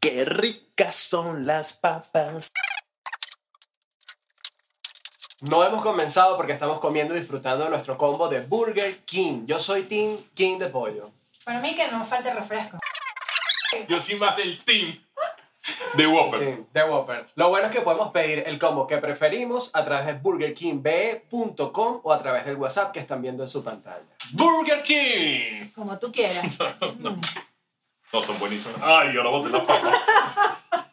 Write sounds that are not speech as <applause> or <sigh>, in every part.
Qué ricas son las papas. No hemos comenzado porque estamos comiendo y disfrutando de nuestro combo de Burger King. Yo soy Team King de pollo. Para mí que no falte refresco. Yo soy más del team de Whopper. De Whopper. Lo bueno es que podemos pedir el combo que preferimos a través de burgerkingbe.com o a través del WhatsApp que están viendo en su pantalla. Burger King. Como tú quieras. <laughs> No, son buenísimos. Ay, ahora boté la papa. <laughs>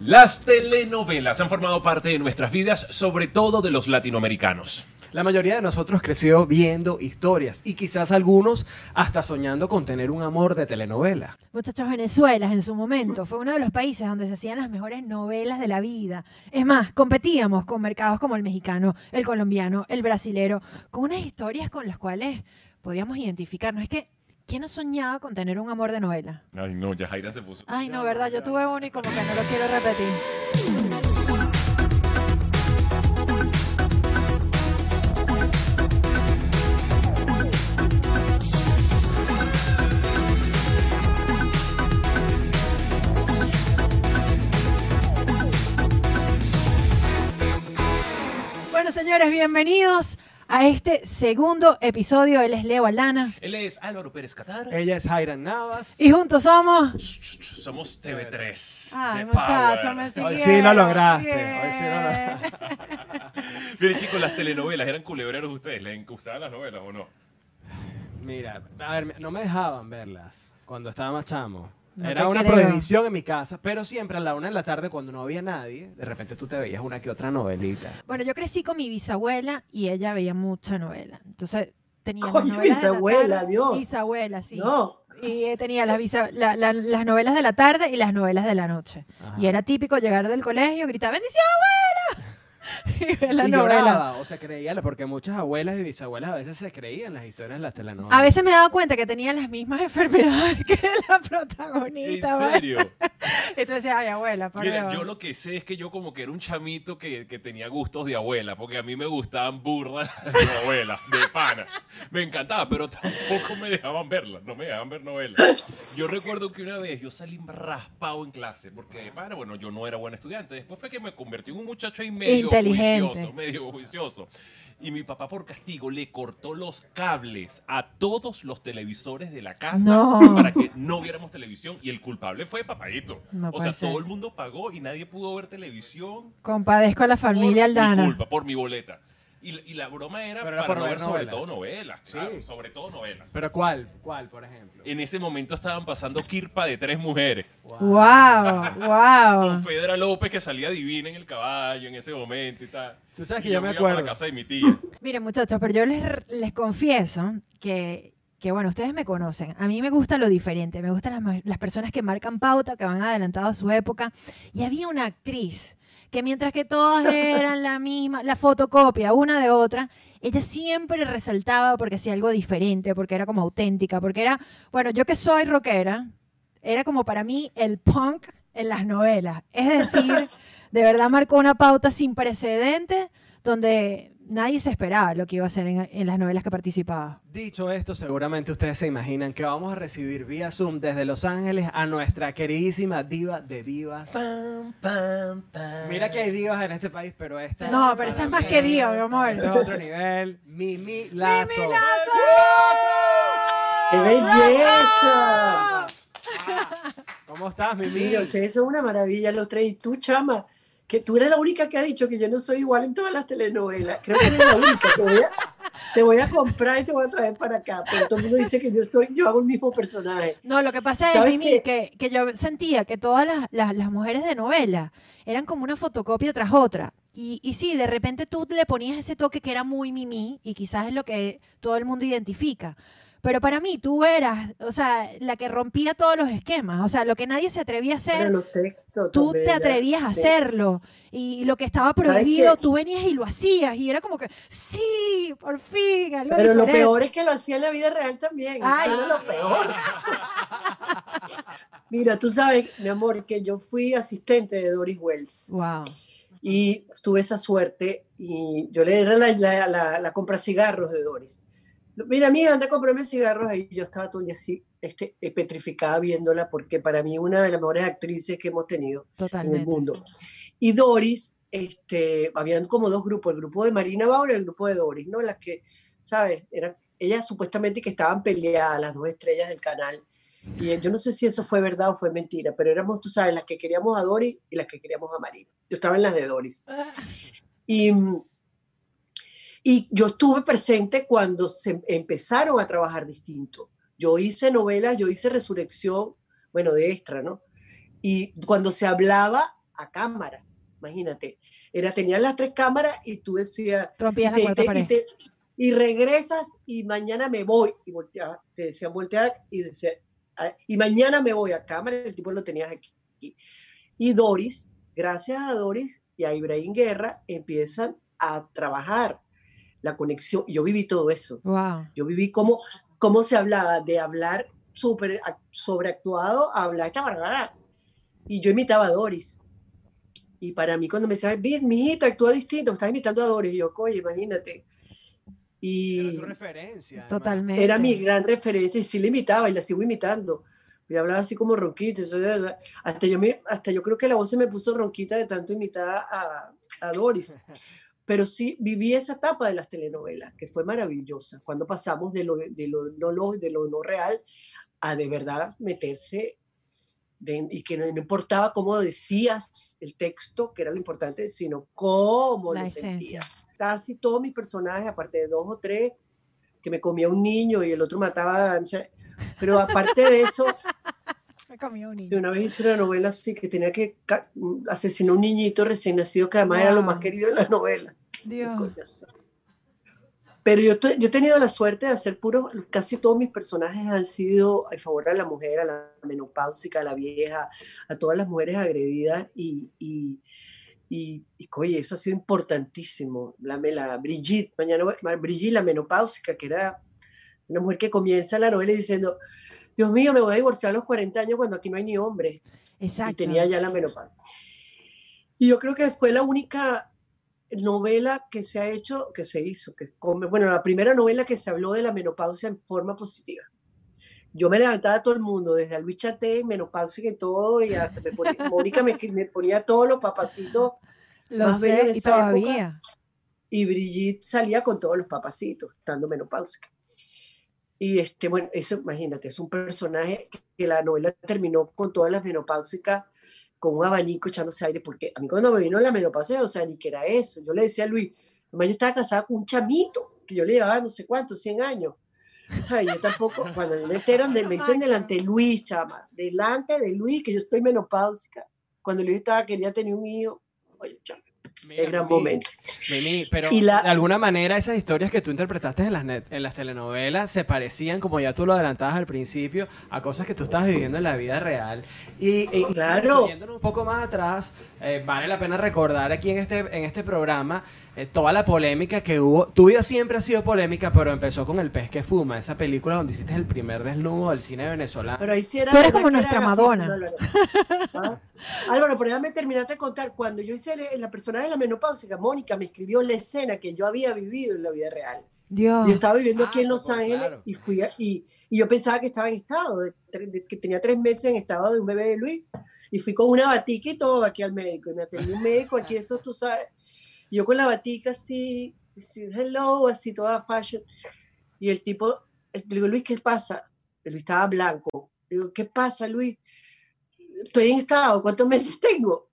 Las telenovelas han formado parte de nuestras vidas, sobre todo de los latinoamericanos. La mayoría de nosotros creció viendo historias y quizás algunos hasta soñando con tener un amor de telenovela. Muchachos, Venezuela en su momento fue uno de los países donde se hacían las mejores novelas de la vida. Es más, competíamos con mercados como el mexicano, el colombiano, el brasilero, con unas historias con las cuales podíamos identificarnos. Es que, ¿quién no soñaba con tener un amor de novela? Ay, no, ya Jaira se puso. Ay, no, ¿verdad? Yo tuve uno y como que no lo quiero repetir. Bueno, señores, bienvenidos a este segundo episodio. Él es Leo Alana. Él es Álvaro Pérez Catar. Ella es Jairan Navas. Y juntos somos... Somos TV3. Ay, The muchacho, Power. me Hoy sí lo lograste, Bien. hoy sí lo Miren, chicos, las telenovelas eran culebreros ustedes. ¿Les gustaban las novelas o no? Mira, a ver, no me dejaban verlas cuando estaba más chamo. No Era una creo. prohibición en mi casa, pero siempre a la una de la tarde cuando no había nadie, de repente tú te veías una que otra novelita. Bueno, yo crecí con mi bisabuela y ella veía mucha novela. Entonces tenía Coño, novelas de la bisabuela, tarde- Dios. Bisabuela, sí. No, Y eh, tenía las, la- la- las novelas de la tarde y las novelas de la noche. Ajá. Y era típico llegar del colegio, gritar ¡Bendición, abuela! <laughs> y ver la y novela. lloraba, o se creía, porque muchas abuelas y bisabuelas a veces se creían las historias de las telenovelas. A veces me daba cuenta que tenía las mismas <laughs> enfermedades que la ¿En protagonista. güey. serio? <laughs> Entonces decía, ay, abuela, por Mira, Dios". yo lo que sé es que yo como que era un chamito que, que tenía gustos de abuela, porque a mí me gustaban burdas las novelas, de pana. Me encantaba, pero tampoco me dejaban verlas, no me dejaban ver novelas. Yo recuerdo que una vez yo salí raspado en clase, porque de pana, bueno, yo no era buen estudiante. Después fue que me convertí en un muchacho ahí medio Inteligente. Juicioso, medio juicioso. Y mi papá por castigo le cortó los cables a todos los televisores de la casa No. para que no viéramos televisión. Y el culpable fue papadito. No o sea, ser. todo el mundo pagó y nadie pudo ver televisión Compadezco a la familia por mi Aldana. culpa, por mi boleta. Y, y la broma era Pero era para por ver sobre novelas. todo novelas. Sí. claro, sobre todo novelas. ¿Pero cuál? ¿Cuál, por ejemplo? En ese momento estaban pasando Kirpa de tres mujeres. Wow, wow. <laughs> Con Fedra López que salía divina en el caballo en ese momento y tal. Tú sabes Y que yo me iba para acuerdo. la casa de mi tía. <laughs> Miren, muchachos, pero yo les, les confieso que, que, bueno, ustedes me conocen. A mí me gusta lo diferente. Me gustan las, ma- las personas que marcan pauta, que van adelantados a su época. Y había una actriz que mientras que todas eran la misma, la fotocopia una de otra, ella siempre resaltaba porque hacía algo diferente, porque era como auténtica, porque era, bueno, yo que soy rockera, era como para mí el punk en las novelas. Es decir, de verdad marcó una pauta sin precedentes donde nadie se esperaba lo que iba a hacer en, en las novelas que participaba. Dicho esto, seguramente ustedes se imaginan que vamos a recibir vía Zoom desde Los Ángeles a nuestra queridísima diva de divas. Pam, pam, pam. Mira que hay divas en este país, pero esta... No, pero esa es más que diva, mi amor. Es otro nivel. Mimi Lazo. ¡Qué belleza! ¿Cómo estás, Mimi? Mira, ustedes son una maravilla los tres. Y tú, chama, que tú eres la única que ha dicho que yo no soy igual en todas las telenovelas. Creo que eres la única. Te voy a, te voy a comprar y te voy a traer para acá. Pero todo el mundo dice que yo estoy, yo hago el mismo personaje. No, lo que pasa es, ¿Sabes Mimi, que, que yo sentía que todas las, las- las mujeres de novela eran como una fotocopia tras otra. Y, y sí, de repente tú le ponías ese toque que era muy Mimi y quizás es lo que todo el mundo identifica. Pero para mí tú eras, o sea, la que rompía todos los esquemas. O sea, lo que nadie se atrevía a hacer, textos. tú te atrevías a hacerlo. Y lo que estaba prohibido, tú venías y lo hacías. Y era como que, sí, por fin, algo Pero lo diferente". peor es que lo hacía en la vida real también. Ay. Era lo peor. Mira, tú sabes, mi amor, que yo fui asistente de Doris Wells. Wow. y tuve esa suerte y yo le era la, la, la, la compra cigarros de Doris. Mira, amiga, anda a comprarme cigarros ahí. Yo estaba todo así, este, eh, petrificada viéndola porque para mí una de las mejores actrices que hemos tenido en el Totalmente. mundo. Y Doris, este, habían como dos grupos, el grupo de Marina Bauer y el grupo de Doris, ¿no? Las que, ¿sabes? Eran ellas supuestamente que estaban peleadas, las dos estrellas del canal. Y yo no sé si eso fue verdad o fue mentira, pero éramos, tú sabes, las que queríamos a Doris y las que queríamos a Marina. Yo estaba en las de Doris. Y, mm, y yo estuve presente cuando se empezaron a trabajar distinto. Yo hice novelas, yo hice Resurrección, bueno, de extra, ¿no? Y cuando se hablaba a cámara, imagínate, era, tenían las tres cámaras y tú decías, Rompías la te- te- y, te- y regresas y mañana me voy. Y volteaba, te decían voltear y decía, "Ah, y mañana me voy a cámara, el tipo lo tenías aquí. Y Doris, gracias a Doris y a Ibrahim Guerra, empiezan a trabajar la conexión. Yo viví todo eso. Wow. Yo viví cómo, cómo se hablaba de hablar super, ac- sobreactuado a hablar chabarrara. Y yo imitaba a Doris. Y para mí cuando me decían, bien, mi hijita actúa distinto, me estás imitando a Doris. Y yo, oye, imagínate. Y Era tu referencia. además. Totalmente. era mi gran referencia y sí la imitaba y la sigo imitando. Y hablaba así como ronquito. Hasta yo, me, hasta yo creo que la voz se me puso ronquita de tanto imitar a, a Doris. <laughs> Pero sí viví esa etapa de las telenovelas, que fue maravillosa, cuando pasamos de lo, de lo, no, lo- de lo no real a de verdad meterse de- y que no, no importaba cómo decías el texto, que era lo importante, sino cómo La lo esencia. sentías. Casi todos mis personajes, aparte de dos o tres, que me comía un niño y el otro mataba, sé, pero aparte de eso, <laughs> Me comí un de una vez hice una novela así que tenía que asesinar a un niñito recién nacido, que además era lo más querido de la novela. Dios. Pero yo, yo he tenido la suerte de hacer puros, casi todos mis personajes han sido a favor de la mujer, a la menopáusica, a la vieja, a todas las mujeres agredidas y, y, y, y, oye, eso ha sido importantísimo. La, la Brigitte, mañana, Brigitte, la menopáusica, que era una mujer que comienza la novela diciendo, Dios mío, me voy a divorciar a los 40 años cuando aquí no hay ni hombre y Exacto. tenía ya la menopausia. Y yo creo que fue la única novela que se ha hecho, que se hizo, que come, bueno, la primera novela que se habló de la menopausia en forma positiva. Yo me levantaba a todo el mundo, desde Luis Chaté, menopausia y todo, y hasta me ponía, <laughs> Mónica me, me ponía todos los papacitos, Lo más sé, de y esa época. todavía. y Brigitte salía con todos los papacitos, estando menopáusica. Y este, bueno, eso, imagínate, es un personaje que la novela terminó con todas las menopáusicas, con un abanico echándose aire, porque a mí cuando me vino la menopausia, o sea, ni que era eso. Yo le decía a Luis, además yo estaba casada con un chamito, que yo le llevaba no sé cuántos, 100 años. O sea, yo tampoco, <laughs> cuando me enteran, de, me dicen delante de Luis, chama, delante de Luis, que yo estoy menopáusica. Cuando Luis estaba, quería tener un hijo, oye, chama, Mira, el gran Mimi, momento. Mimi, pero la- de alguna manera esas historias que tú interpretaste en las, net- en las telenovelas se parecían, como ya tú lo adelantabas al principio, a cosas que tú estabas viviendo en la vida real. Y, y- Claro. un poco más atrás, eh, vale la pena recordar aquí en este, en este programa eh, toda la polémica que hubo. Tu vida siempre ha sido polémica, pero empezó con El pez que fuma, esa película donde hiciste el primer desnudo del cine venezolano. Pero ahí sí era Tú eres como nuestra Madonna. Álvaro. ¿Ah? Álvaro, pero déjame terminarte de contar. Cuando yo hice la persona de la menopausia, Mónica me escribió la escena que yo había vivido en la vida real. Dios. Yo estaba viviendo Ah, aquí en Los pues, Ángeles claro. y fui a- y, y yo pensaba que estaba en estado, de de- que tenía tres meses en estado de un bebé de Luis. Y fui con una batica y todo aquí al médico. Y me atendió un médico aquí, eso tú sabes. Yo con la batica así, así, hello, así toda fashion. Y el tipo, le digo, Luis, ¿qué pasa? Luis estaba blanco. Le digo, ¿qué pasa, Luis? Estoy en estado, ¿cuántos meses tengo?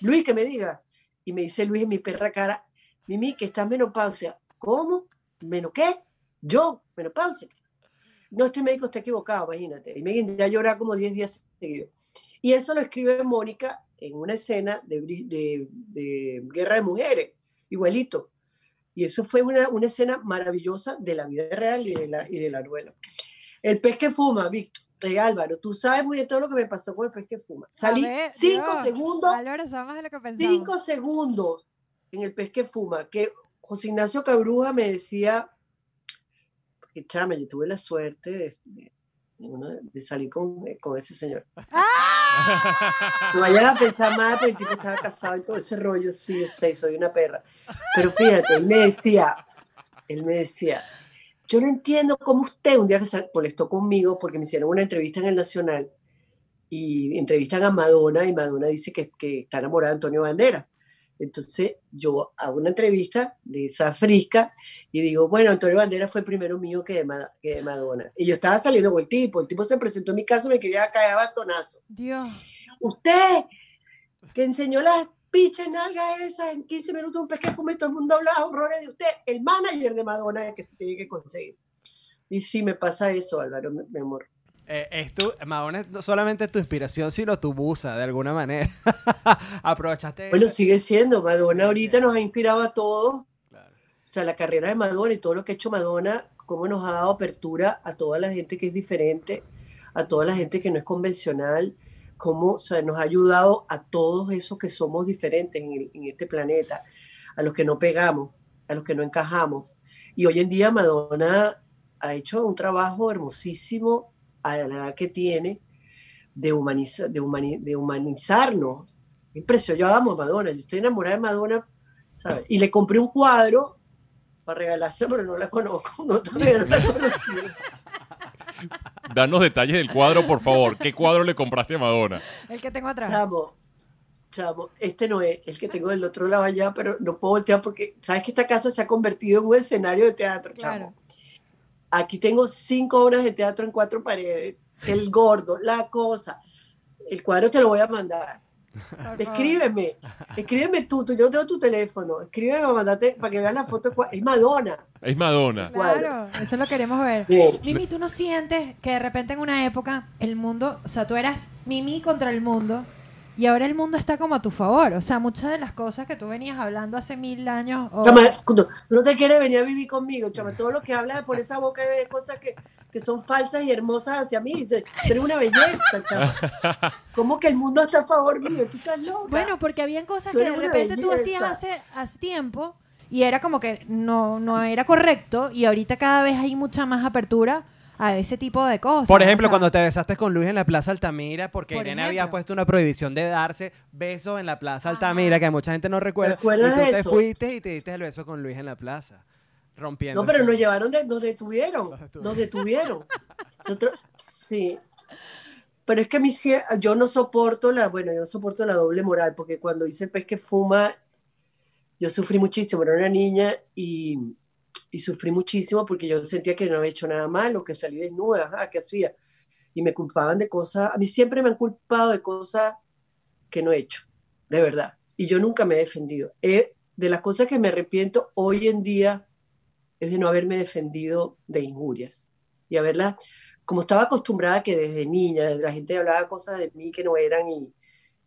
Luis, que me diga. Y me dice Luis en mi perra cara, Mimi, que estás menopausia. ¿Cómo? ¿Menos qué? Yo, menopausia. No, este médico está equivocado, imagínate. Y me ya llorar como 10 días seguidos. Y eso lo escribe Mónica en una escena de, de, de Guerra de Mujeres, igualito. Y eso fue una, una escena maravillosa de la vida real y de la, y de la novela. El pez que fuma, Víctor, eh, Álvaro, tú sabes muy bien todo lo que me pasó con el pez que fuma. Salí ver, cinco Dios, segundos Álvaro, somos de lo que pensamos. cinco segundos en el pez que fuma, que José Ignacio Cabruja me decía, porque chama, yo tuve la suerte de, de- salir con, con ese señor. No vayan a pensar más, el tipo estaba casado y todo ese rollo, sí, yo sé, soy una perra. Pero fíjate, él me decía, él me decía, yo no entiendo cómo usted un día que se molestó conmigo porque me hicieron una entrevista en el Nacional y entrevistan a Madonna y Madonna dice que, que está enamorada de Antonio Bandera. Entonces yo hago una entrevista de esa frisca y digo, bueno, Antonio Bandera fue primero mío que de, Ma- que de Madonna. Y yo estaba saliendo con el tipo, el tipo se presentó en mi casa y me quería caer a batonazo. Dios. Usted, que enseñó las pichas nalgas esas en 15 minutos, un pez que fuma y todo el mundo hablaba horrores de usted, el manager de Madonna el que se tiene que conseguir. Y sí, me pasa eso, Álvaro, mi amor. Eh, es tu, Madonna es no solamente tu inspiración, sino tu musa, de alguna manera. <laughs> Aprovechaste. Bueno, sigue siendo. Madonna ahorita nos ha inspirado a todos. Claro. O sea, la carrera de Madonna y todo lo que ha hecho Madonna, cómo nos ha dado apertura a toda la gente que es diferente, a toda la gente que no es convencional, cómo o sea, nos ha ayudado a todos esos que somos diferentes en, el- en este planeta, a los que no pegamos, a los que no encajamos. Y hoy en día Madonna ha hecho un trabajo hermosísimo a la edad que tiene de, humaniza- de, humani- de humanizarnos. Impresionante. Yo amo a Madonna, yo estoy enamorada de Madonna, ¿sabes? Y le compré un cuadro para regalárselo, pero no la conozco, no, todavía no la conocí. <laughs> Danos detalles del cuadro, por favor. ¿Qué cuadro le compraste a Madonna? El que tengo atrás. Chamo, chamo, este no es el que tengo del otro lado allá, pero no puedo voltear porque, ¿sabes que esta casa se ha convertido en un escenario de teatro, chamo? Aquí tengo cinco obras de teatro en cuatro paredes. El gordo, la cosa. El cuadro te lo voy a mandar. Escríbeme, escríbeme tú, tú, yo no tengo tu teléfono. Escríbeme para, mandarte, para que vean la foto. Es Madonna. Es Madonna. Claro, eso lo queremos ver. Sí. Mimi, ¿tú no sientes que de repente en una época el mundo, o sea, tú eras Mimi contra el mundo y ahora el mundo está como a tu favor? O sea, muchas de las cosas que tú venías hablando hace mil años. o- Chama, cuando tú no te quieres venir a vivir conmigo, chama. Todo lo que hablas por esa boca de cosas que, que son falsas y hermosas hacia mí. Eres una belleza, chama. <laughs> ¿Cómo que el mundo está a favor mío? Tú estás loca. Bueno, porque habían cosas que de repente tú hacías hace, hace tiempo y era como que no, no era correcto y ahorita cada vez hay mucha más apertura a ese tipo de cosas. Por o ejemplo, sea, cuando te besaste con Luis en la Plaza Altamira, porque Por Irene había puesto una prohibición de darse besos en la Plaza Ajá. Altamira, que mucha gente no recuerda. ¿Te acuerdas y tú te eso? fuiste y te diste el beso con Luis en la plaza. Rompiendo. No, pero nos llevaron, de, nos detuvieron. Nos detuvieron. Nos detuvieron. Nosotros, sí. Pero es que a mí sí- yo no soporto la, bueno, yo no soporto la doble moral, porque cuando hice el pez que fuma, yo sufrí muchísimo, era una niña y, y sufrí muchísimo porque yo sentía que no había hecho nada malo, que salí desnuda, ajá, ¿qué hacía? Y me culpaban de cosas, a mí siempre me han culpado de cosas que no he hecho, de verdad. Y yo nunca me he defendido. He- de las cosas que me arrepiento hoy en día es de no haberme defendido de injurias y haberlas, como estaba acostumbrada que desde niña la gente hablaba cosas de mí que no eran y,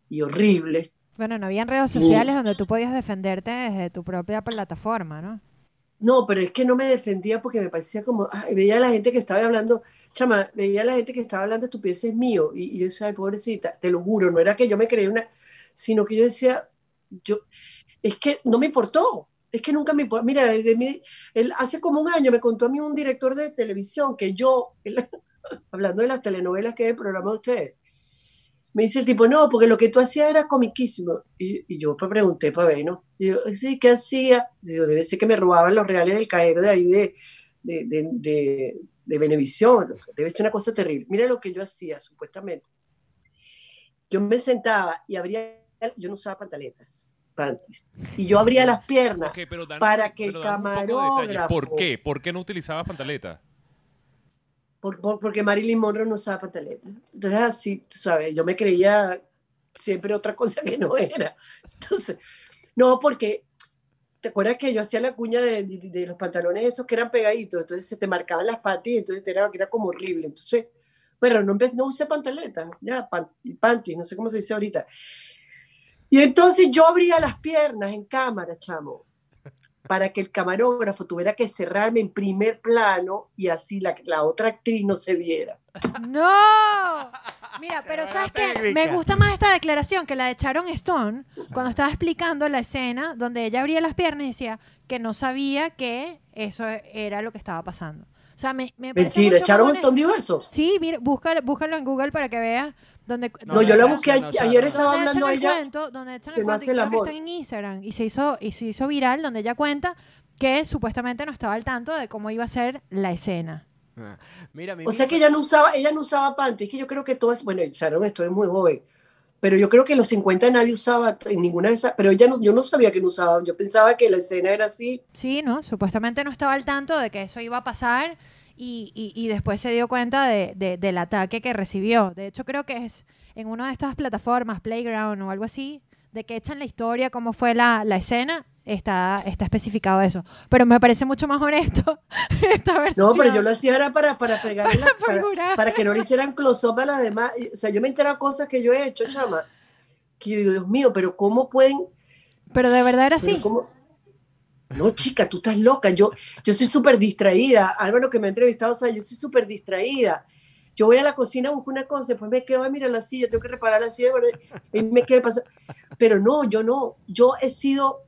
y horribles. Bueno, no habían redes sociales donde tú podías defenderte desde tu propia plataforma, ¿no? No, pero es que no me defendía porque me parecía como, ay, veía a la gente que estaba hablando, chama, veía a la gente que estaba hablando estupideces mío y, yo decía, ay, pobrecita, te lo juro, no era que yo me creía una, sino que yo decía, yo, es que no me importó, es que nunca me importó. Mira, desde mi- él, hace como un año me contó a mí un director de televisión que yo, <laughs> hablando de las telenovelas que es el programa de ustedes, me dice el tipo, no, porque lo que tú hacías era comiquísimo. Y, y yo pues pregunté para ver, ¿no? Y yo, sí, ¿qué hacía? Digo, debe ser que me robaban los reales del caer de ahí de, de, de, de, de Venevisión. Debe ser una cosa terrible. Mira lo que yo hacía, supuestamente. Yo me sentaba y abría, yo no usaba pantaletas, y yo abría las piernas. Para que el camarógrafo- ¿Por qué? ¿Por qué no utilizabas pantaleta? Por- por- porque Marilyn Monroe no usaba pantaletas. Entonces, así, tú sabes, yo me creía siempre otra cosa que no era. Entonces, no, porque, ¿te acuerdas que yo hacía la cuña de, los pantalones esos que eran pegaditos? Entonces se te marcaban las patas y entonces era, era como horrible. Entonces, bueno, no, no usé pantaletas, ya, pan- panties, no sé cómo se dice ahorita. Y entonces yo abría las piernas en cámara, chamo, para que el camarógrafo tuviera que cerrarme en primer plano y así la, la otra actriz no se viera. ¡No! Mira, pero ¿sabes qué? Me gusta más esta declaración que la de Sharon Stone cuando estaba explicando la escena donde ella abría las piernas y decía que no sabía que eso era lo que estaba pasando. O sea, me, Mentira, Sharon Stone dijo eso. Sí, mira, búscalo, búscalo en Google para que veas donde... No, No, yo la no, busqué no, ayer no. estaba donde hablando ella. cuento, donde echan que el no cuento y hace el creo que amor. está en Instagram y se hizo y se hizo viral donde ella cuenta que supuestamente no estaba al tanto de cómo iba a ser la escena. Ah. Mira, mi O sea que ella no usaba, ella no usaba panty. Es que yo creo que todas, bueno, Sharon, estoy muy joven, pero yo creo que en los 50 nadie usaba en ninguna de esas, pero ella no, yo no sabía que no usaban. Yo pensaba que la escena era así. Sí, ¿no? Supuestamente no estaba al tanto de que eso iba a pasar y, y- y después se dio cuenta de- de- del ataque que recibió. De hecho, creo que es en una de estas plataformas, Playground o algo así, de que echan la historia, cómo fue la, la escena, está, está especificado eso. Pero me parece mucho más honesto <laughs> esta versión. No, pero yo lo hacía era para, para fregar para, figurar. para que no le hicieran close-up a las demás. O sea, yo me he enterado cosas que yo he hecho, chama, que yo digo, Dios mío, pero ¿cómo pueden Pero de verdad era así. ¿cómo? No, chica, tú estás loca. Yo, yo soy súper distraída. Álvaro que me ha entrevistado, o sea, yo soy súper distraída. Yo voy a la cocina, busco una cosa, después me quedo, "Ay, mira la silla, tengo que reparar la silla, y me quedo pasando. Pero no, yo no. Yo he sido,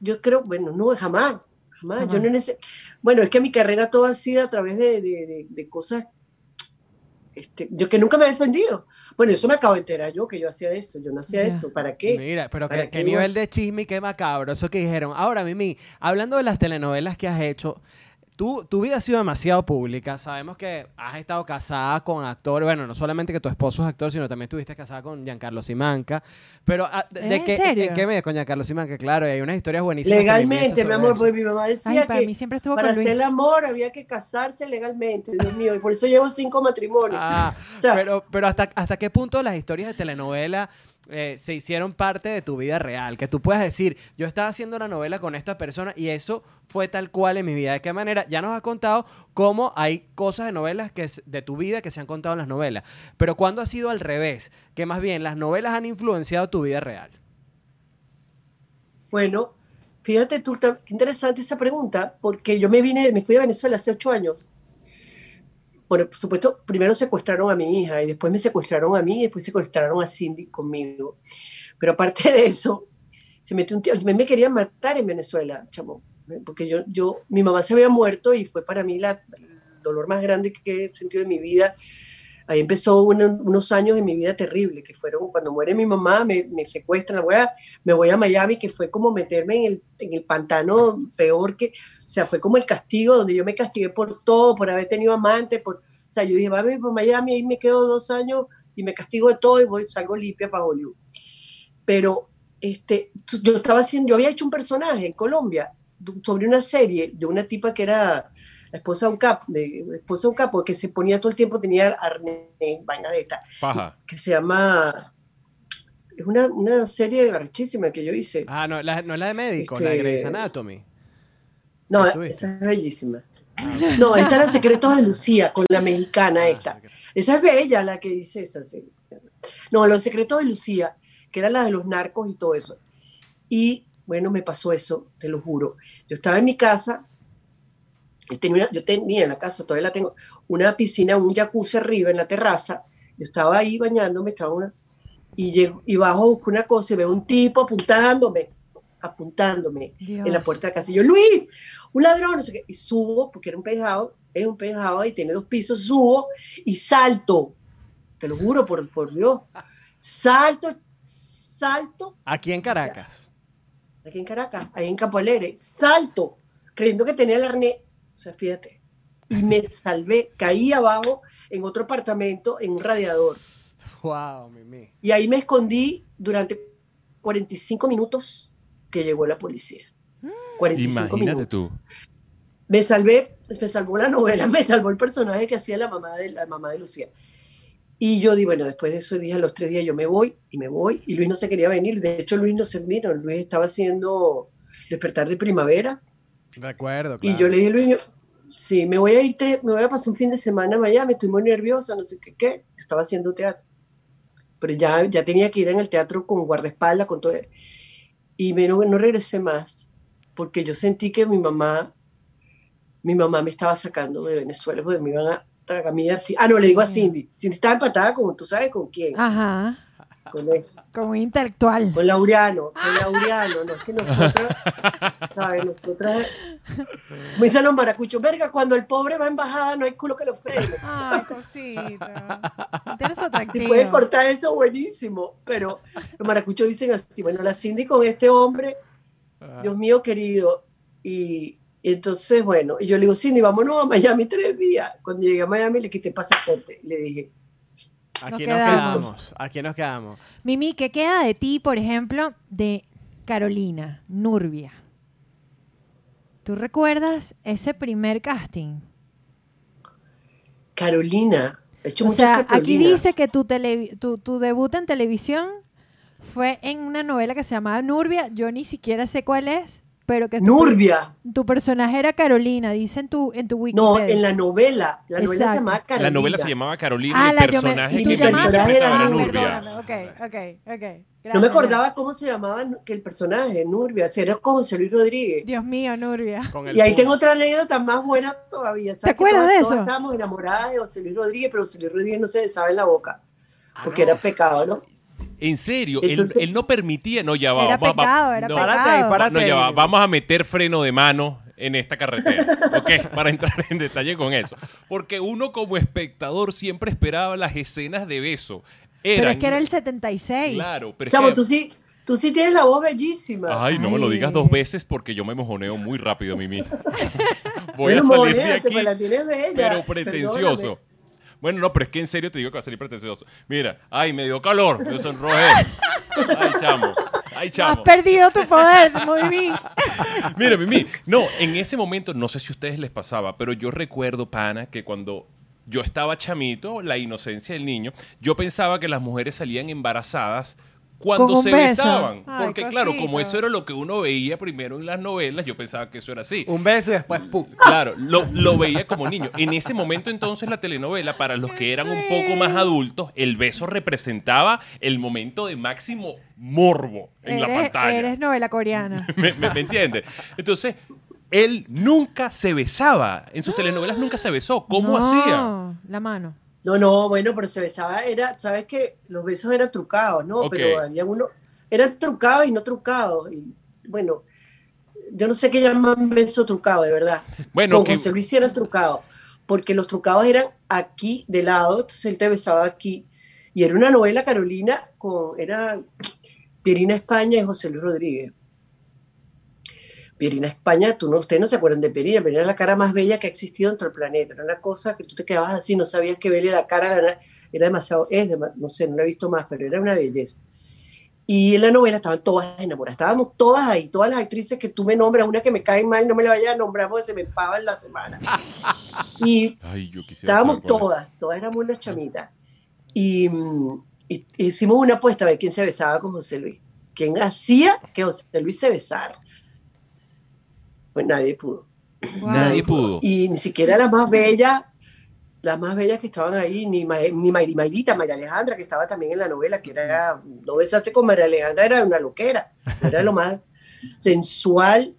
yo creo, bueno, no, jamás, jamás. Yo no nece- Bueno, es que mi carrera toda ha sido a través de, de- de- de cosas este, yo que nunca me he defendido. Bueno, eso me acabo de enterar yo, que yo hacía eso. Yo no hacía Ya. eso. ¿Para qué? Mira, pero ¿Para qué, qué nivel de chisme y qué macabro, eso que dijeron. Ahora, Mimi, hablando de las telenovelas que has hecho, tú, tu vida ha sido demasiado pública. Sabemos que has estado casada con actores, bueno, no solamente que tu esposo es actor, sino también estuviste casada con Giancarlo Simanca. Pero, ah, ¿de, de ¿En qué, serio? ¿en qué medio con Giancarlo Simanca? Claro, y hay unas historias buenísimas. Legalmente, mi amor, eso. porque mi mamá decía Ay, para que mí siempre estuvo para con Luis. hacer el amor había que casarse legalmente, Dios mío, y por eso llevo cinco matrimonios. Ah, O sea, pero, pero hasta, ¿hasta qué punto las historias de telenovela eh, se hicieron parte de tu vida real? Que tú puedas decir, yo estaba haciendo una novela con esta persona y eso fue tal cual en mi vida. ¿De qué manera? Ya nos has contado cómo hay cosas de novelas que de tu vida que se han contado en las novelas. Pero ¿cuándo ha sido al revés? Que más bien las novelas han influenciado tu vida real. Bueno, fíjate tú, interesante esa pregunta, porque yo me vine, me fui de Venezuela hace ocho años. Por supuesto, primero secuestraron a mi hija y después me secuestraron a mí y después secuestraron a Cindy conmigo. Pero aparte de eso, se metió un tío, me, me querían matar en Venezuela, chamo, porque yo, yo, mi mamá se había muerto y fue para mí la, el dolor más grande que he sentido en mi vida. Ahí empezó unos años en mi vida terrible, que fueron cuando muere mi mamá, me, me secuestran, la voy a, me voy a Miami, que fue como meterme en el, en el pantano peor que, o sea, fue como el castigo donde yo me castigué por todo, por haber tenido amantes, por, o sea, yo dije, vamos para Miami, ahí me quedo dos años y me castigo de todo y voy, salgo limpia para Hollywood. Pero este, yo estaba haciendo, yo había hecho un personaje en Colombia sobre una serie de una tipa que era la esposa de un capo, de, la esposa de un capo que se ponía todo el tiempo, tenía arnés, vaina de esta, Paja. que se llama, es una, una serie arrechísima que yo hice. Ah, no, la- no es la de médico, Este, la de Grey's Anatomy. No, esa es bellísima. No, esta es Los Secretos de Lucía, con la mexicana Ah, esta. Esa es bella la que dice esa. sí. No, Los Secretos de Lucía, que era la de los narcos y todo eso. Y bueno, me pasó eso, te lo juro. Yo estaba en mi casa, yo tenía, yo tenía en la casa, todavía la tengo, una piscina, un jacuzzi arriba en la terraza. Yo estaba ahí bañándome, estaba una, y, llego, y bajo a buscar una cosa y veo un tipo apuntándome, apuntándome Dios. en la puerta de la casa. Y yo, Luis, un ladrón, no sé qué. Y subo, porque era un pejado, es un pejado y tiene dos pisos, subo y salto. Te lo juro, por, por Dios. Salto, salto, Aquí en Caracas. Aquí en Caracas, ahí en Campo Alegre, salto, creyendo que tenía el arnés. O sea, fíjate. Y me salvé, caí abajo en otro apartamento, en un radiador. Wow, Mimi. Y ahí me escondí durante 45 minutos que llegó la policía. 45 Imagínate minutos. tú. me salvé, me salvó la novela, <laughs> me salvó el personaje que hacía la mamá de la mamá de Lucía. Y yo di, bueno, después de esos días, los tres días, yo me voy y me voy. Y Luis no se quería venir. De hecho, Luis no se vino. Luis estaba haciendo despertar de primavera. Recuerdo, Y yo le dije, Luis, yo, sí, me voy a ir, tres- me voy a pasar un fin de semana a Miami. Estoy muy nerviosa, no sé qué, qué. Estaba haciendo teatro. Pero ya, ya tenía que ir en el teatro con guardaespaldas, con todo. Y me, no, no regresé más. Porque yo sentí que mi mamá mi mamá me estaba sacando de Venezuela porque me iban a a mí así. Ah, no, le digo a Cindy. Cindy estaba empatada con, ¿tú sabes con quién? Ajá. Con, él, Como un intelectual. con Laureano. Con Laureano. No, es que nosotras, ¿sabes? Nosotras, me dicen los maracuchos, verga, cuando el pobre va a embajada no hay culo que lo frene. Ay, cosita. Tienes atractivo. pueden cortar eso, buenísimo. Pero los maracuchos dicen así, bueno, la Cindy con este hombre, Dios mío querido, Y, y entonces, bueno, y yo le digo, Cindy, vámonos a Miami tres días. Cuando llegué a Miami le quité pasaporte. Le dije, Aquí Nos nos quedamos. quedamos. Aquí nos quedamos. Mimi, ¿qué queda de ti, por ejemplo, de Carolina, Nurbia? ¿Tú recuerdas ese primer casting? Carolina. He hecho O muchas sea, aquí dice que tu, televi- tu, tu debut en televisión fue en una novela que se llamaba Nurbia. Yo ni siquiera sé cuál es, pero que tu, Nurbia. tu personaje era Carolina, dice en tu, en tu No, Wikipedia. en la novela. La novela se llamaba Carolina. La novela se llamaba Carolina Ah, y el me- personaje que era era Ah, Nurbia. No me acordaba cómo se llamaba que el personaje, Nurbia. O sea, era con José Luis Rodríguez. Dios mío, Nurbia. Y ahí tengo otra anécdota más buena todavía. Que acuerdas todas- de todas eso? estábamos enamoradas de José Luis Rodríguez, pero José Luis Rodríguez no se besaba en la boca. Porque era pecado, ¿no? En serio, él, no permitía, no ya va, Era vamos a- pecado, era no, pecado. Párate ahí, párate no, ya va, vamos a meter freno de mano en esta carretera, <laughs> ¿ok? Para entrar en detalle con eso. Porque uno como espectador siempre esperaba las escenas de beso. Pero Eran, es que era el 76. Claro, pero es que- tú sí, tú sí tienes la voz bellísima. Ay, no me lo digas dos veces porque yo me mojoneo muy rápido, Mimi. <laughs> Voy a salir de aquí, pues la tienes bella. pero pretencioso. Perdóname. Bueno, no, pero es que en serio te digo que va a salir pretencioso. Mira, ay, me dio calor, me sonrojé. Ay, chamo, ay, Has chamo. perdido tu poder, muy bien. <laughs> Mira, Mimi, no, en ese momento, no sé si a ustedes les pasaba, pero yo recuerdo, pana, que cuando yo estaba chamito, la inocencia del niño, yo pensaba que las mujeres salían embarazadas cuando se beso. besaban. Ay, Porque claro, como eso era lo que uno veía primero en las novelas, yo pensaba que eso era así. Un beso y después pum. Claro, lo, lo veía como niño. En ese momento entonces la telenovela, para los que eran un poco más adultos, el beso representaba el momento de máximo morbo en la Eres- pantalla. Eres novela coreana. <laughs> ¿Me, me, me entiendes? Entonces, él nunca se besaba. En sus telenovelas nunca se besó. ¿Cómo No, hacía? La mano. No, no, bueno, pero se besaba, era, sabes que los besos eran trucados, ¿no? Pero había uno, eran trucados y no trucados. Y, bueno, yo no sé qué llaman beso trucado, de verdad. Bueno, Con que- José Luis sí eran trucados, porque los trucados eran aquí de lado, entonces él te besaba aquí. Y era una novela Carolina con, era Pierina España y José Luis Rodríguez. Pierina España, tú no, ustedes no se acuerdan de Pierina, Pierina es la cara más bella que ha existido en todo el planeta. Era una cosa que tú te quedabas así, no sabías que verle la cara, era- era demasiado, es no sé, no la he visto más, pero era una belleza. Y en la novela estaban todas enamoradas, estábamos todas ahí, todas las actrices que tú me nombras, una que me cae mal, no me la vayas a nombrar porque se me empava en la semana. <laughs> Y Ay, yo estábamos todas, todas éramos unas chamitas. Y, y- hicimos una apuesta a ver quién se besaba con José Luis. ¿Quién hacía que José Luis se besara? Pues nadie pudo. Wow. Nadie pudo. Y ni siquiera las más bellas, las más bellas que estaban ahí, ni, Ma- ni Mayri- Mayrita, María Alejandra, que estaba también en la novela, que era, no besarse con María Alejandra era una loquera, era lo más sensual.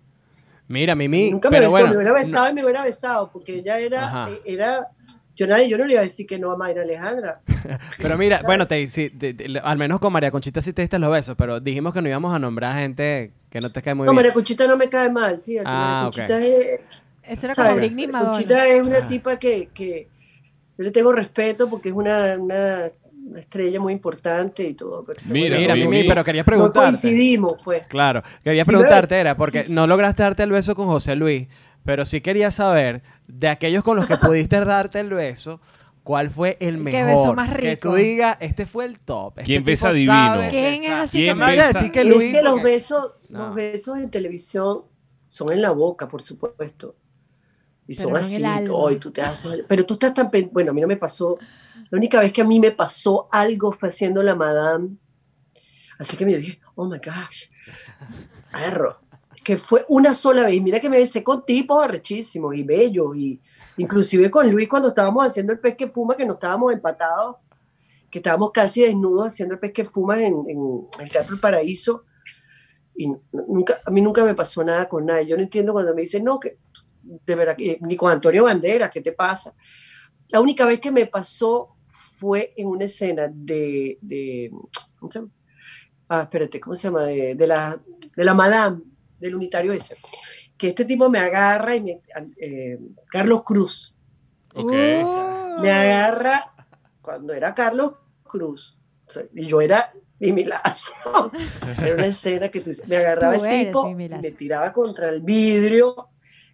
Mira, Mimi. Nunca me pero besó, bueno, me hubiera besado y me hubiera besado, porque ella era, Ajá. eh, era yo, nadie, yo no le iba a decir que no a Mayra Alejandra. <laughs> Pero mira, bueno, te, sí, te- te- al menos con María Conchita sí te diste los besos, pero dijimos que no íbamos a nombrar a gente que no te cae muy no, bien. María Conchita no me cae mal, fíjate. Ah, María ok. Conchita es, Eso era ¿sabes? como Britney y María Madonna. Conchita es una Ah. tipa que, que yo le tengo respeto porque es una, una, una estrella muy importante y todo. pero- Mira, Mira, Mimi, Mimi, pero quería no preguntarte. coincidimos, pues. Claro, quería preguntarte, era, porque sí. no lograste darte el beso con José Luis, pero sí quería saber, de aquellos con los que pudiste <laughs> darte el beso, ¿cuál fue el ¿Qué mejor? beso más Que rico? tú digas, este fue el top. este ¿Quién besa divino? sabe ¿Quién es besar". así ¿Quién que No besa? decir que Es Luis. que los porque- besos, No. los besos en televisión son en la boca, por supuesto. Y Pero son no así, el alma. todo, y tú te haces- pero tú estás tan, pen- bueno, a mí no me pasó, la única vez que a mí me pasó algo fue haciendo la madame, así que me dije, oh my gosh, perro, que fue una sola vez, mira que me besé con tipos arrechísimos y bellos, y inclusive con Luis cuando estábamos haciendo el pez que fuma, que no estábamos empatados, que estábamos casi desnudos haciendo el pez que fuma en, el Teatro El Paraíso, y nunca, a mí nunca me pasó nada con nadie. Yo no entiendo cuando me dicen, no, que de verdad, que- ni con Antonio Banderas, ¿qué te pasa? La única vez que me pasó fue en una escena de, ¿cómo se llama? Ah, espérate, ¿cómo se llama? De la, de la Madame, del unitario ese. Que este tipo me agarra y me, eh, Carlos Cruz, Ok. Uh. me agarra cuando era Carlos Cruz. O sea, y yo era Mimi Lazo. <laughs> Era una escena que tú me agarraba Tú el tipo, me tiraba contra el vidrio,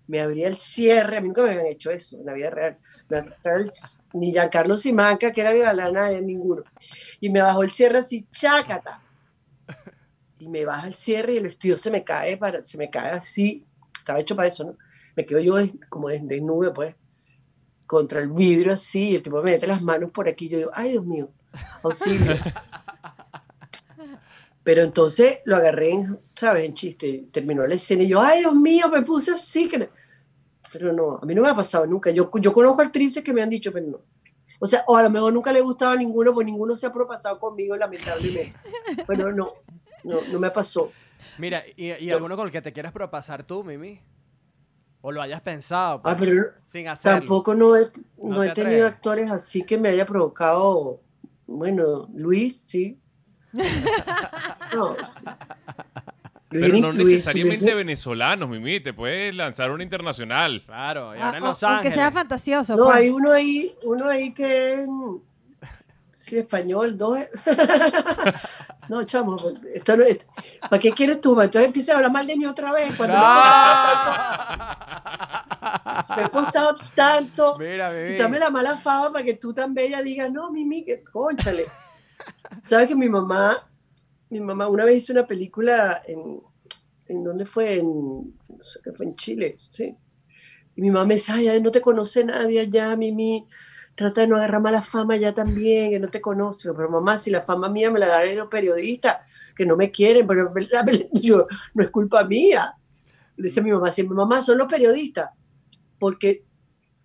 me abría el cierre. A mí nunca me habían hecho eso en la vida real. Me el- ni Giancarlo Simanca, que era el galán, nadie, ninguno. Y me bajó el cierre así, chácata. Y me baja el cierre y el vestido se me cae, para, se me cae así. Estaba hecho para eso, ¿no? Me quedo yo des- como des- desnudo, pues, contra el vidrio así. Y el tipo me mete las manos por aquí. Yo digo, ay, Dios mío, auxilio. <laughs> Pero entonces lo agarré, en, ¿sabes? En chiste. Terminó la escena y yo, ay, Dios mío, me puse así. Que... no". Pero no, a mí no me ha pasado nunca. Yo, yo conozco actrices que me han dicho, pero no. O sea, o a lo mejor nunca le gustaba a ninguno, pues ninguno se ha propasado conmigo, lamentablemente. Pero no, no, no me pasó. Mira, ¿y, y alguno con el que te quieras propasar tú, Mimi? O lo hayas pensado, Ah, pues, pero sin hacerlo. tampoco no he, No no te he tenido atreves. actores así que me haya provocado. Bueno, Luis, sí. <laughs> No. Pero Luis- no necesariamente Luis- venezolanos, Mimi. Te puedes lanzar una internacional. Claro, y Ah, ahora en o- Los aunque sea Ángeles. fantasioso. No, pues. hay uno ahí, uno ahí que es sí, español, dos. <laughs> No, chamo, esto no es- ¿para qué quieres tú? Entonces empiezas a hablar mal de mí otra vez. Cuando me, me he costado tanto Mira, Mimi. dame la mala fama para que tú tan bella digas, no, Mimi, que conchale. ¿Sabes que mi mamá, mi mamá una vez hizo una película en, ¿en dónde fue? En, no sé qué fue, en Chile, sí. Y mi mamá me dice, ay, no te conoce nadie allá, Mimi, trata de no agarrar mala fama ya también, que no te conoce. Pero mamá, si la fama mía me la dan los periodistas, que no me quieren, pero la- <laughs> yo, no es culpa mía. Le dice a mi mamá siempre, mamá, son los periodistas, porque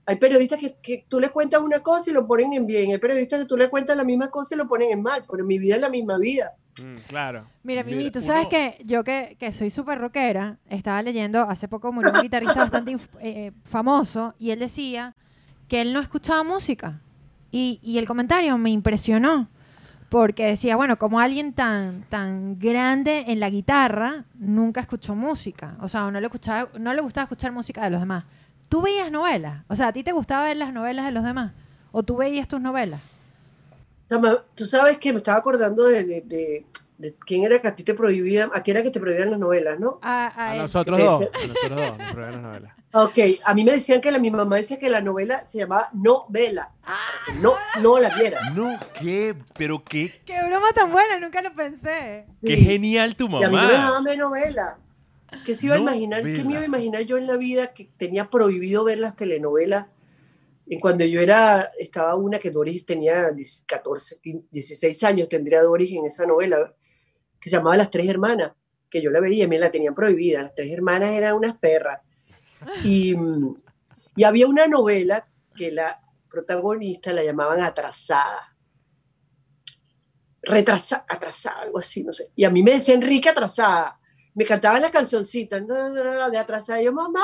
hay periodistas que, que tú le cuentas una cosa y lo ponen en bien, hay periodistas que tú le cuentas la misma cosa y lo ponen en mal, pero mi vida es la misma vida. Mm, claro. Mira, Mimi, tú sabes uno- que yo que, que soy súper rockera, estaba leyendo, hace poco murió un guitarrista bastante inf- eh, famoso y él decía que él no escuchaba música. Y, y el comentario me impresionó, porque decía, bueno, como alguien tan, tan grande en la guitarra nunca escuchó música. O sea, no le, escuchaba, no le gustaba escuchar música de los demás. ¿Tú veías novelas? O sea, ¿a ti te gustaba ver las novelas de los demás? ¿O tú veías tus novelas? Tú sabes que me estaba acordando de- de- de quién era que a ti te prohibía, a quién era que te prohibían las novelas, ¿no? A, a A él. nosotros dos. A nosotros dos. Nos prohíben las novelas. <laughs> Ok, a mí me decían que la, mi mamá decía que la novela se llamaba novela. No, no la viera. No, qué, pero qué, ¡Qué broma tan buena! Nunca lo pensé. qué Sí. genial tu Y a mí no me mamá. ver novela. ¿Qué se iba a imaginar? ¿Qué me iba a imaginar yo en la vida que tenía prohibido ver las telenovelas? Y cuando yo era, estaba una que Doris tenía 10, 14, 15, 16 años, tendría Doris en esa novela, que se llamaba Las Tres Hermanas, que yo la veía, me la tenían prohibida. Las Tres Hermanas eran unas perras. Y, y había una novela que la protagonista la llamaban atrasada. Retrasada, atrasada, algo así, no sé. Y a mí me decía Enrique atrasada. Me cantaban las cancioncitas de atrasada. Y yo, mamá,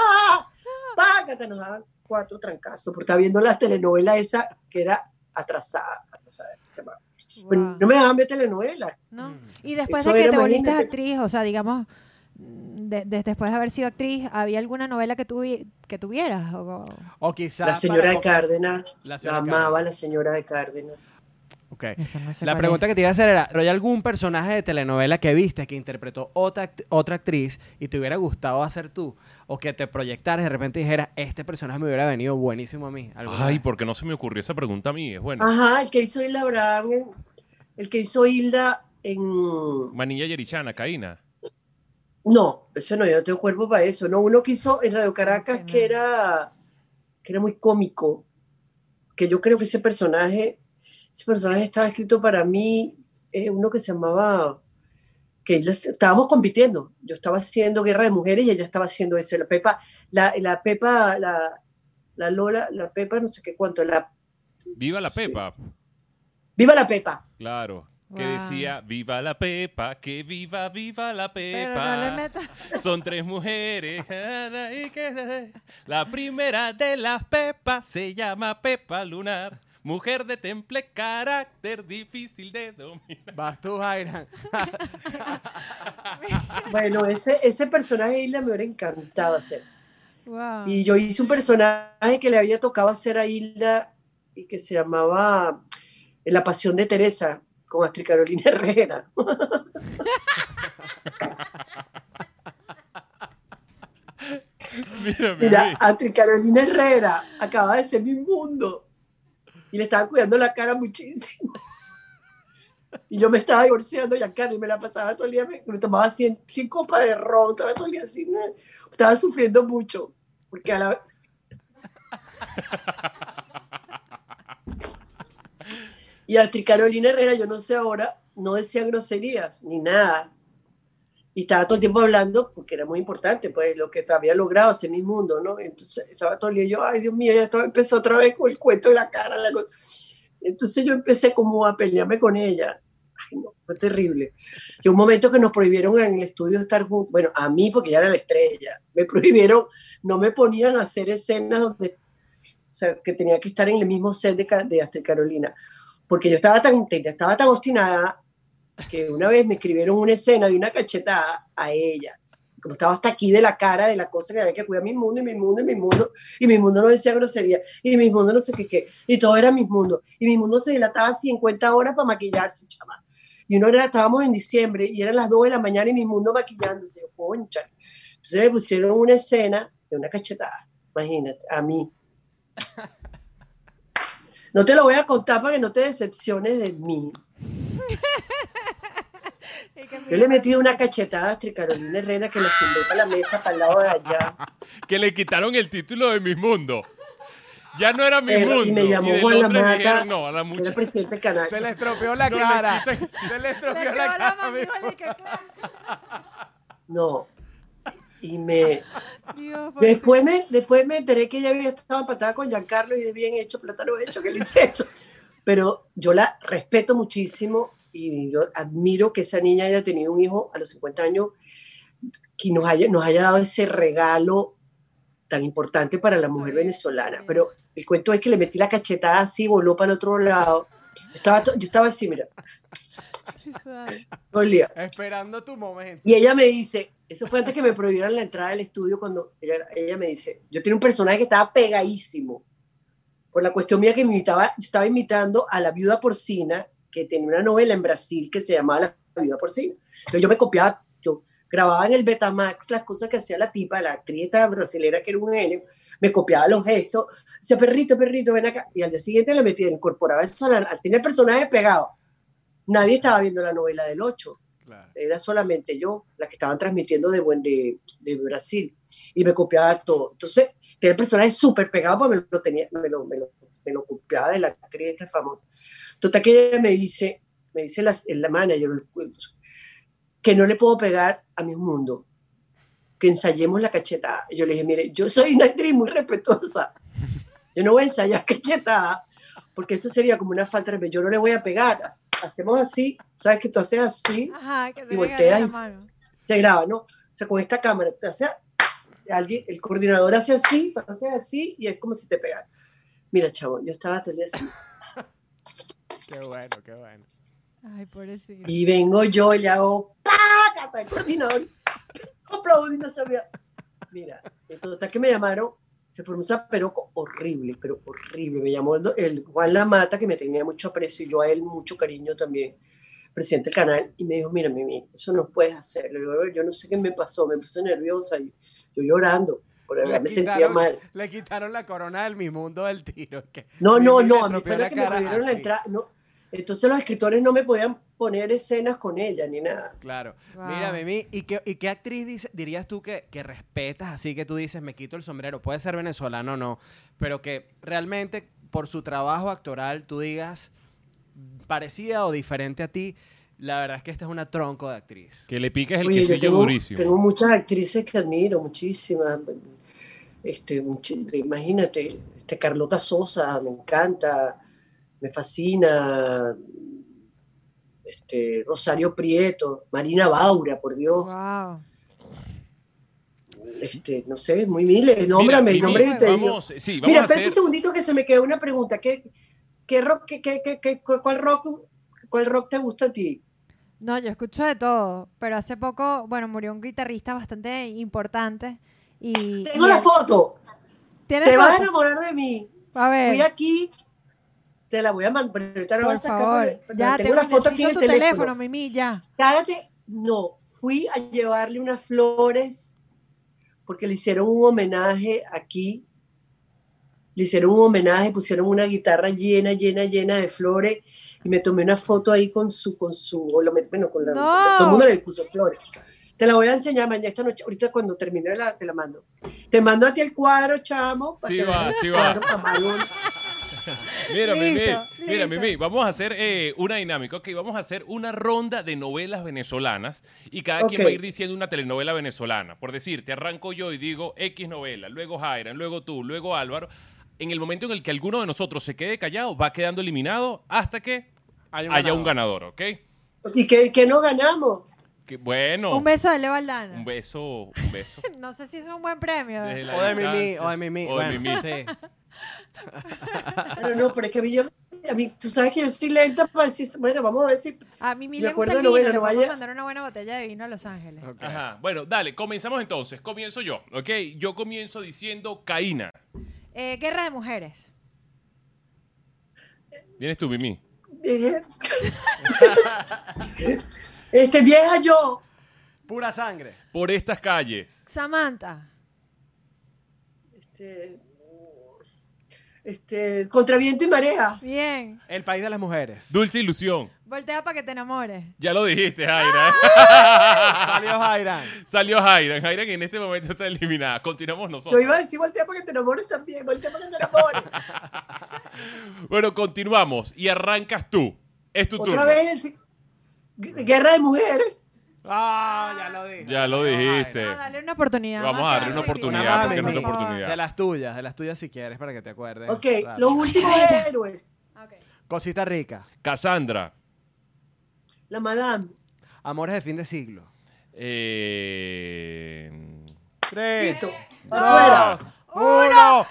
págate, nos daban cuatro trancazos por estar viendo las telenovelas esa que era atrasada. atrasada, se llamaba. No me dejaban ver telenovelas. ¿no? Mm. Y después Eso de que era, te volviste actriz, o sea, digamos, de- de- después de haber sido actriz, ¿había alguna novela que, tuvi- que tuvieras? O- O quizás. La señora para- de Cárdenas, La la señora amaba Cárdenas. la señora de Cárdenas. Ok. Eso no sé La pregunta es. que te iba a hacer era, ¿pero hay algún personaje de telenovela que viste que interpretó otra, act- otra actriz y te hubiera gustado hacer tú? O que te proyectaras y de repente dijeras, este personaje me hubiera venido buenísimo a mí. Ay, vez"? ¿por qué no se me ocurrió esa pregunta a mí? Es bueno. Ajá, el que hizo Hilda Abraham, en- el que hizo Hilda en... Manilla Yerichana, Caína. No, eso no, yo no tengo cuerpo para eso. No, uno que hizo en Radio Caracas que era, que era muy cómico, que yo creo que ese personaje, ese personaje estaba escrito para mí, eh, uno que se llamaba, que estábamos compitiendo. Yo estaba haciendo Guerra de Mujeres y ella estaba haciendo eso. La Pepa, la, la Pepa, la, la Lola, la Pepa, no sé qué cuánto, la Viva la Sí. Pepa. Viva la Pepa. Claro. Que Wow. decía, viva la Pepa, que viva, viva la Pero Pepa. no le metas. <laughs> Son tres mujeres. <laughs> y que- La primera de las Pepas se llama Pepa Lunar. Mujer de temple carácter difícil de dominar. Vas tú, Jairan. <laughs> Bueno, ese, ese personaje de Hilda me hubiera encantado hacer. Wow. Y yo hice un personaje que le había tocado hacer a Hilda y que se llamaba La Pasión de Teresa, con Astrid Carolina Herrera. <laughs> Mira, Mira, Mimi. Astrid Carolina Herrera acaba de ser mi mundo. Y le estaba cuidando la cara muchísimo. Y yo me estaba divorciando y me la pasaba todo el día, me, me tomaba 100, 100 copas de ron, estaba todo el día así, estaba sufriendo mucho. Porque a la... Y Astrid Carolina Herrera, yo no sé ahora, no decía groserías ni nada. Y estaba todo el tiempo hablando, porque era muy importante, pues lo que había logrado hacer mi mundo, ¿no? Entonces estaba todo el día yo, ay Dios mío, ya estaba, empezó otra vez con el cuento de la cara, la cosa. Entonces yo empecé como a pelearme con ella. Ay, no, fue terrible. Llegó un momento que nos prohibieron en el estudio estar juntos, bueno, a mí porque ya era la estrella, me prohibieron, no me ponían a hacer escenas donde, o sea, que tenía que estar en el mismo set de, de Astrid Carolina, porque yo estaba tan, estaba tan obstinada que una vez me escribieron una escena de una cachetada a ella. Como estaba hasta aquí de la cara de la cosa que había que cuidar mi mundo y mi mundo y mi mundo, y mi mundo no decía grosería, y mi mundo no sé qué qué, y todo era mi mundo. Y mi mundo se dilataba 50 horas para maquillarse, chaval. Y uno era, estábamos en diciembre y eran las 2 de la mañana y mi mundo maquillándose. Concha. Entonces me pusieron una escena de una cachetada, imagínate, a mí. <laughs> No te lo voy a contar para que no te decepciones de mí. <laughs> Yo le he metido una cachetada a Carolina Herrera que la zumbé para la mesa, para el lado de allá. <laughs> Que le quitaron el título de Mi Mundo. Ya no era Mi Pero- y Mundo. me llamó de Juan Lamata, dijeron, no, a la muchacha. presidente del canal. Se le estropeó la No le cara. quiten- <laughs> Se le estropeó la cara. y. No. Y me. Dios, Después me, después me enteré que ella había estado empatada con Giancarlo y de bien hecho, plátano hecho, que le hice eso. Pero yo la respeto muchísimo y yo admiro que esa niña haya tenido un hijo a los 50 años que nos haya, nos haya dado ese regalo tan importante para la mujer venezolana. Pero el cuento es que le metí la cachetada así, voló para el otro lado. Yo estaba, to- yo estaba así, mira, día. Esperando tu momento. Y ella me dice, eso fue antes que me prohibieran la entrada al estudio cuando ella, ella me dice, yo tenía un personaje que estaba pegadísimo. Por la cuestión mía que me invitaba, yo estaba invitando a la viuda porcina, que tenía una novela en Brasil que se llamaba La viuda porcina. Entonces yo me copiaba, yo grababa en el Betamax las cosas que hacía la tipa, la actriz esta brasilera que era un genio, me copiaba los gestos, decía, perrito, perrito, ven acá. Y al día siguiente le metía, incorporaba eso, tenía el personaje pegado. Nadie estaba viendo la novela del 8 Claro. era solamente yo, la que estaban transmitiendo de, buen, de, de Brasil, y me copiaba todo. Entonces, tenía el personaje súper pegado, porque me lo, tenía, me lo, me lo, me lo copiaba de la actriz esta famosa. Total que ella me dice, me dice la, la manager, que no le puedo pegar a mi mundo, que ensayemos la cachetada. Yo le dije, mire, yo soy una actriz muy respetuosa, yo no voy a ensayar cachetada, porque eso sería como una falta de. Yo no le voy a pegar, hacemos así, ¿sabes que tú haces así? Ajá, que Y volteas y- se graba, ¿no? O sea, con esta cámara, o sea, alguien, el coordinador hace así, tú haces así, y es como si te pegan. Mira, chavo, yo estaba todo el día así. <laughs> Qué bueno, qué bueno. Ay, pobrecito. Y vengo yo y le hago ¡pácata! El coordinador aplaudí, no sabía. Mira, entonces que me llamaron, se formó un zaperoco horrible, pero horrible. Me llamó el, el Juan Lamata, que me tenía mucho aprecio, y yo a él mucho cariño también, presidente del canal, y me dijo, mira, Mimi, eso no puedes hacer. Le digo, yo no sé qué me pasó, me puse nerviosa y yo llorando, de Le me sentía quitaron- mal. Le quitaron la corona del mi mundo del tiro. que No, no, no, a mí fue la que me prohibieron la entrada. No. Entonces los escritores no me podían poner escenas con ella ni nada. Claro. Wow. Mira, Mimi, ¿y qué, y qué actriz dice- dirías tú que, que respetas así que tú dices, me quito el sombrero? Puede ser venezolano o no, pero que realmente por su trabajo actoral tú digas parecida o diferente a ti, la verdad es que esta es una tronco de actriz. Que le piques el Oye, yo quesillo tengo, durísimo. tengo muchas actrices que admiro, muchísimas. Este, imagínate, este, Carlota Sosa, me encanta, me fascina. Este, Rosario Prieto, Marina Baura, por Dios. Wow. Este, no sé, muy miles. Nómbrame, Mira, nombre te digo. vamos, sí, vamos Mira, espérate hacer... un segundito que se me quedó una pregunta. ¿Qué, qué rock, qué, qué, qué- qué- cuál, rock, ¿Cuál rock te gusta a ti? No, yo escucho de todo, pero hace poco, bueno, murió un guitarrista bastante importante y... Tengo y la foto. ¿Tienes Te vas a foto? enamorar de mí. A ver. Fui aquí Te la voy a mandar. ahorita la voy a Por sacar favor. Ya, tengo te la foto aquí en el tu teléfono. teléfono, Mimi, ya. Cállate. No, fui a llevarle unas flores porque le hicieron un homenaje aquí. Le hicieron un homenaje, pusieron una guitarra llena, llena, llena de flores y me tomé una foto ahí con su, con su, bueno, con la, No. todo el mundo le puso flores. Te la voy a enseñar mañana esta noche, ahorita cuando termine la, te la mando. Te mando a ti el cuadro, chamo. para Sí que va, sí va. <laughs> Mira, Mimi, mira. Mimi, vamos a hacer eh, una dinámica. Ok, vamos a hacer una ronda de novelas venezolanas y cada quien va a ir diciendo una telenovela venezolana. Por decir, te arranco yo y digo X novela, luego Jairan, luego tú, luego Álvaro. En el momento en el que alguno de nosotros se quede callado, va quedando eliminado hasta que Hay haya un ganador, ¿ok? Y que, que no ganamos. Que, bueno, Un beso de Leo Aldana. un beso, un beso. <laughs> No sé si es un buen premio. Desde la O de Mimi, distancia. o de Mimi. O de bueno, Mimi. sí. Pero no, pero es que a mí, yo, a mí tú sabes que yo estoy lenta para decir, bueno, vamos a ver si A Mimi Me le gusta acuerdo el de novela, vino. Le no podemos vaya- mandar una buena botella de vino a Los Ángeles. Ok. Ajá. Bueno, dale, comenzamos entonces. Comienzo yo, ¿ok? Yo comienzo diciendo Caína. Eh, Guerra de Mujeres. Vienes tú, Mimi. Eh, <laughs> este vieja yo, Pura sangre. Por estas calles. Samantha. este, este, contra viento y marea. Bien. El país de las mujeres. Dulce ilusión. Voltea para que te enamores. Ya lo dijiste, Jaira. Salió Jairan. Salió Jaira. Jaira que en este momento está eliminada. Continuamos Yo nosotros. iba a decir voltea para que te enamores también, voltea para que te enamores. <laughs> Bueno, continuamos. Y arrancas tú. Es tu Otra turno. vez, el- guerra de mujeres. Ah, ya lo dije. Ya lo dijiste. Ah, dale una oportunidad. Vamos a darle una oportunidad, porque no es oportunidad. De las tuyas, de las tuyas si quieres, para que te acuerdes. Ok, Rápido. los últimos héroes. Ok. Cosita rica. Cassandra. La madame. Amores de fin de siglo. Eh... Tres. Listo. dos, Afuera. uno.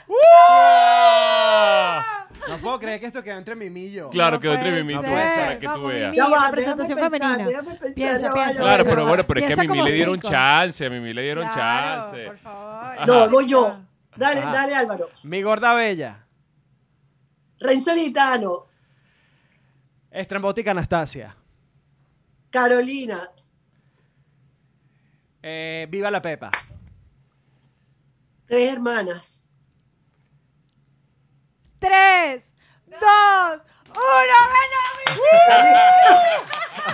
No puedo creer que esto quedó entre Mimi y yo. Claro, No que entre puede Mimi y tú, ser. para que tú Vamos, veas. Mimi. Ya va, representación déjame pensar, femenina. déjame pensar, Piensa, ya va, piensa. ya va, Claro, ya pero va. bueno, pero es que a Piensa Mimi como le dieron cinco. chance, a Mimi le dieron Claro, chance. por favor. No, voy yo. Dale, Ajá. dale, Álvaro. Mi gorda bella. Renzo. Estrambótica Anastasia. Carolina. Eh, viva la Pepa. Tres hermanas. Tres, dos, uno,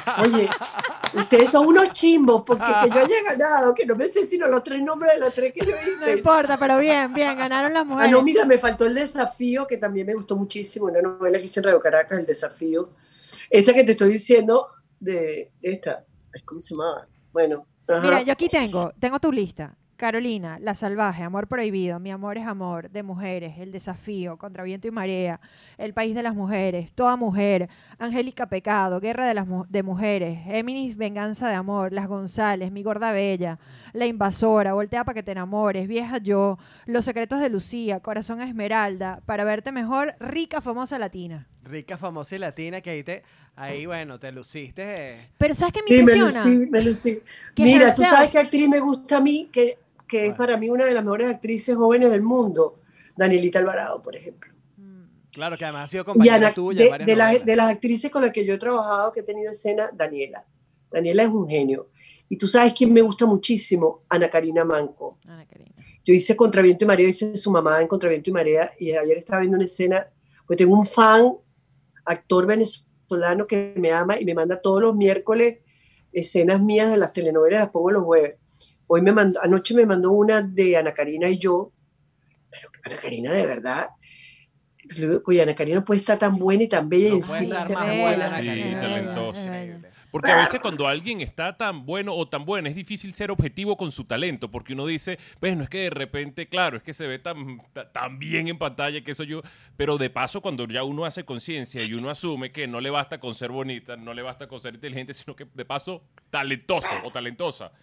ganó Oye, ustedes son unos chimbos porque que yo haya ganado, que no me sé sino los tres nombres de los tres que yo No hice. importa, pero bien, bien, ganaron las Ah, mujeres. no, mira, me faltó el desafío, que también me gustó muchísimo, una novela que hice en Radio Caracas, El Desafío. Esa que te estoy diciendo de esta. ¿Cómo se llamaba? Bueno. ajá. Mira, yo aquí tengo, tengo tu lista. Carolina, La Salvaje, Amor Prohibido, Mi Amor es Amor, De Mujeres, El Desafío, Contra Viento y Marea, El País de las Mujeres, Toda Mujer, Angélica Pecado, Guerra de las de Mujeres, Eminis Venganza de Amor, Las González, Mi Gorda Bella, La Invasora, Voltea para que te enamores, Vieja Yo, Los Secretos de Lucía, Corazón Esmeralda, Para Verte Mejor, Rica Famosa Latina. Rica, famosa y latina que ahí te, ahí bueno, te luciste. eh. Pero ¿sabes qué me Sí, me impresiona? lucí, me lucí. Que Mira, tú sabes qué actriz me gusta a mí, que, que es ¿Cuál? para mí una de las mejores actrices jóvenes del mundo, Danielita Alvarado, por ejemplo. Mm, Claro, que además ha sido compañera Ana, tuya de, varias de las, novelas. de las actrices con las que yo he trabajado, que he tenido escena, Daniela. Daniela es un genio. Y tú sabes quién me gusta muchísimo, Ana Karina Manco. Ana Karina. Yo hice Contraviento y Marea, hice su mamá en Contraviento y Marea, y ayer estaba viendo una escena, pues tengo un fan, actor venezolano que me ama y me manda todos los miércoles escenas mías de las telenovelas, las pongo los jueves. Hoy me mandó, anoche me mandó una de Ana Karina y yo, pero que Ana Karina de verdad, oye, Ana Karina puede estar tan buena y tan bella y No buena, buena. Ana Sí, talentosa. Porque a veces cuando alguien está tan bueno o tan buena es difícil ser objetivo con su talento, porque uno dice, pues no es que de repente, claro, es que se ve tan, ta- tan bien en pantalla que eso yo, pero de paso cuando ya uno hace conciencia y uno asume que no le basta con ser bonita, no le basta con ser inteligente, sino que de paso talentoso o talentosa.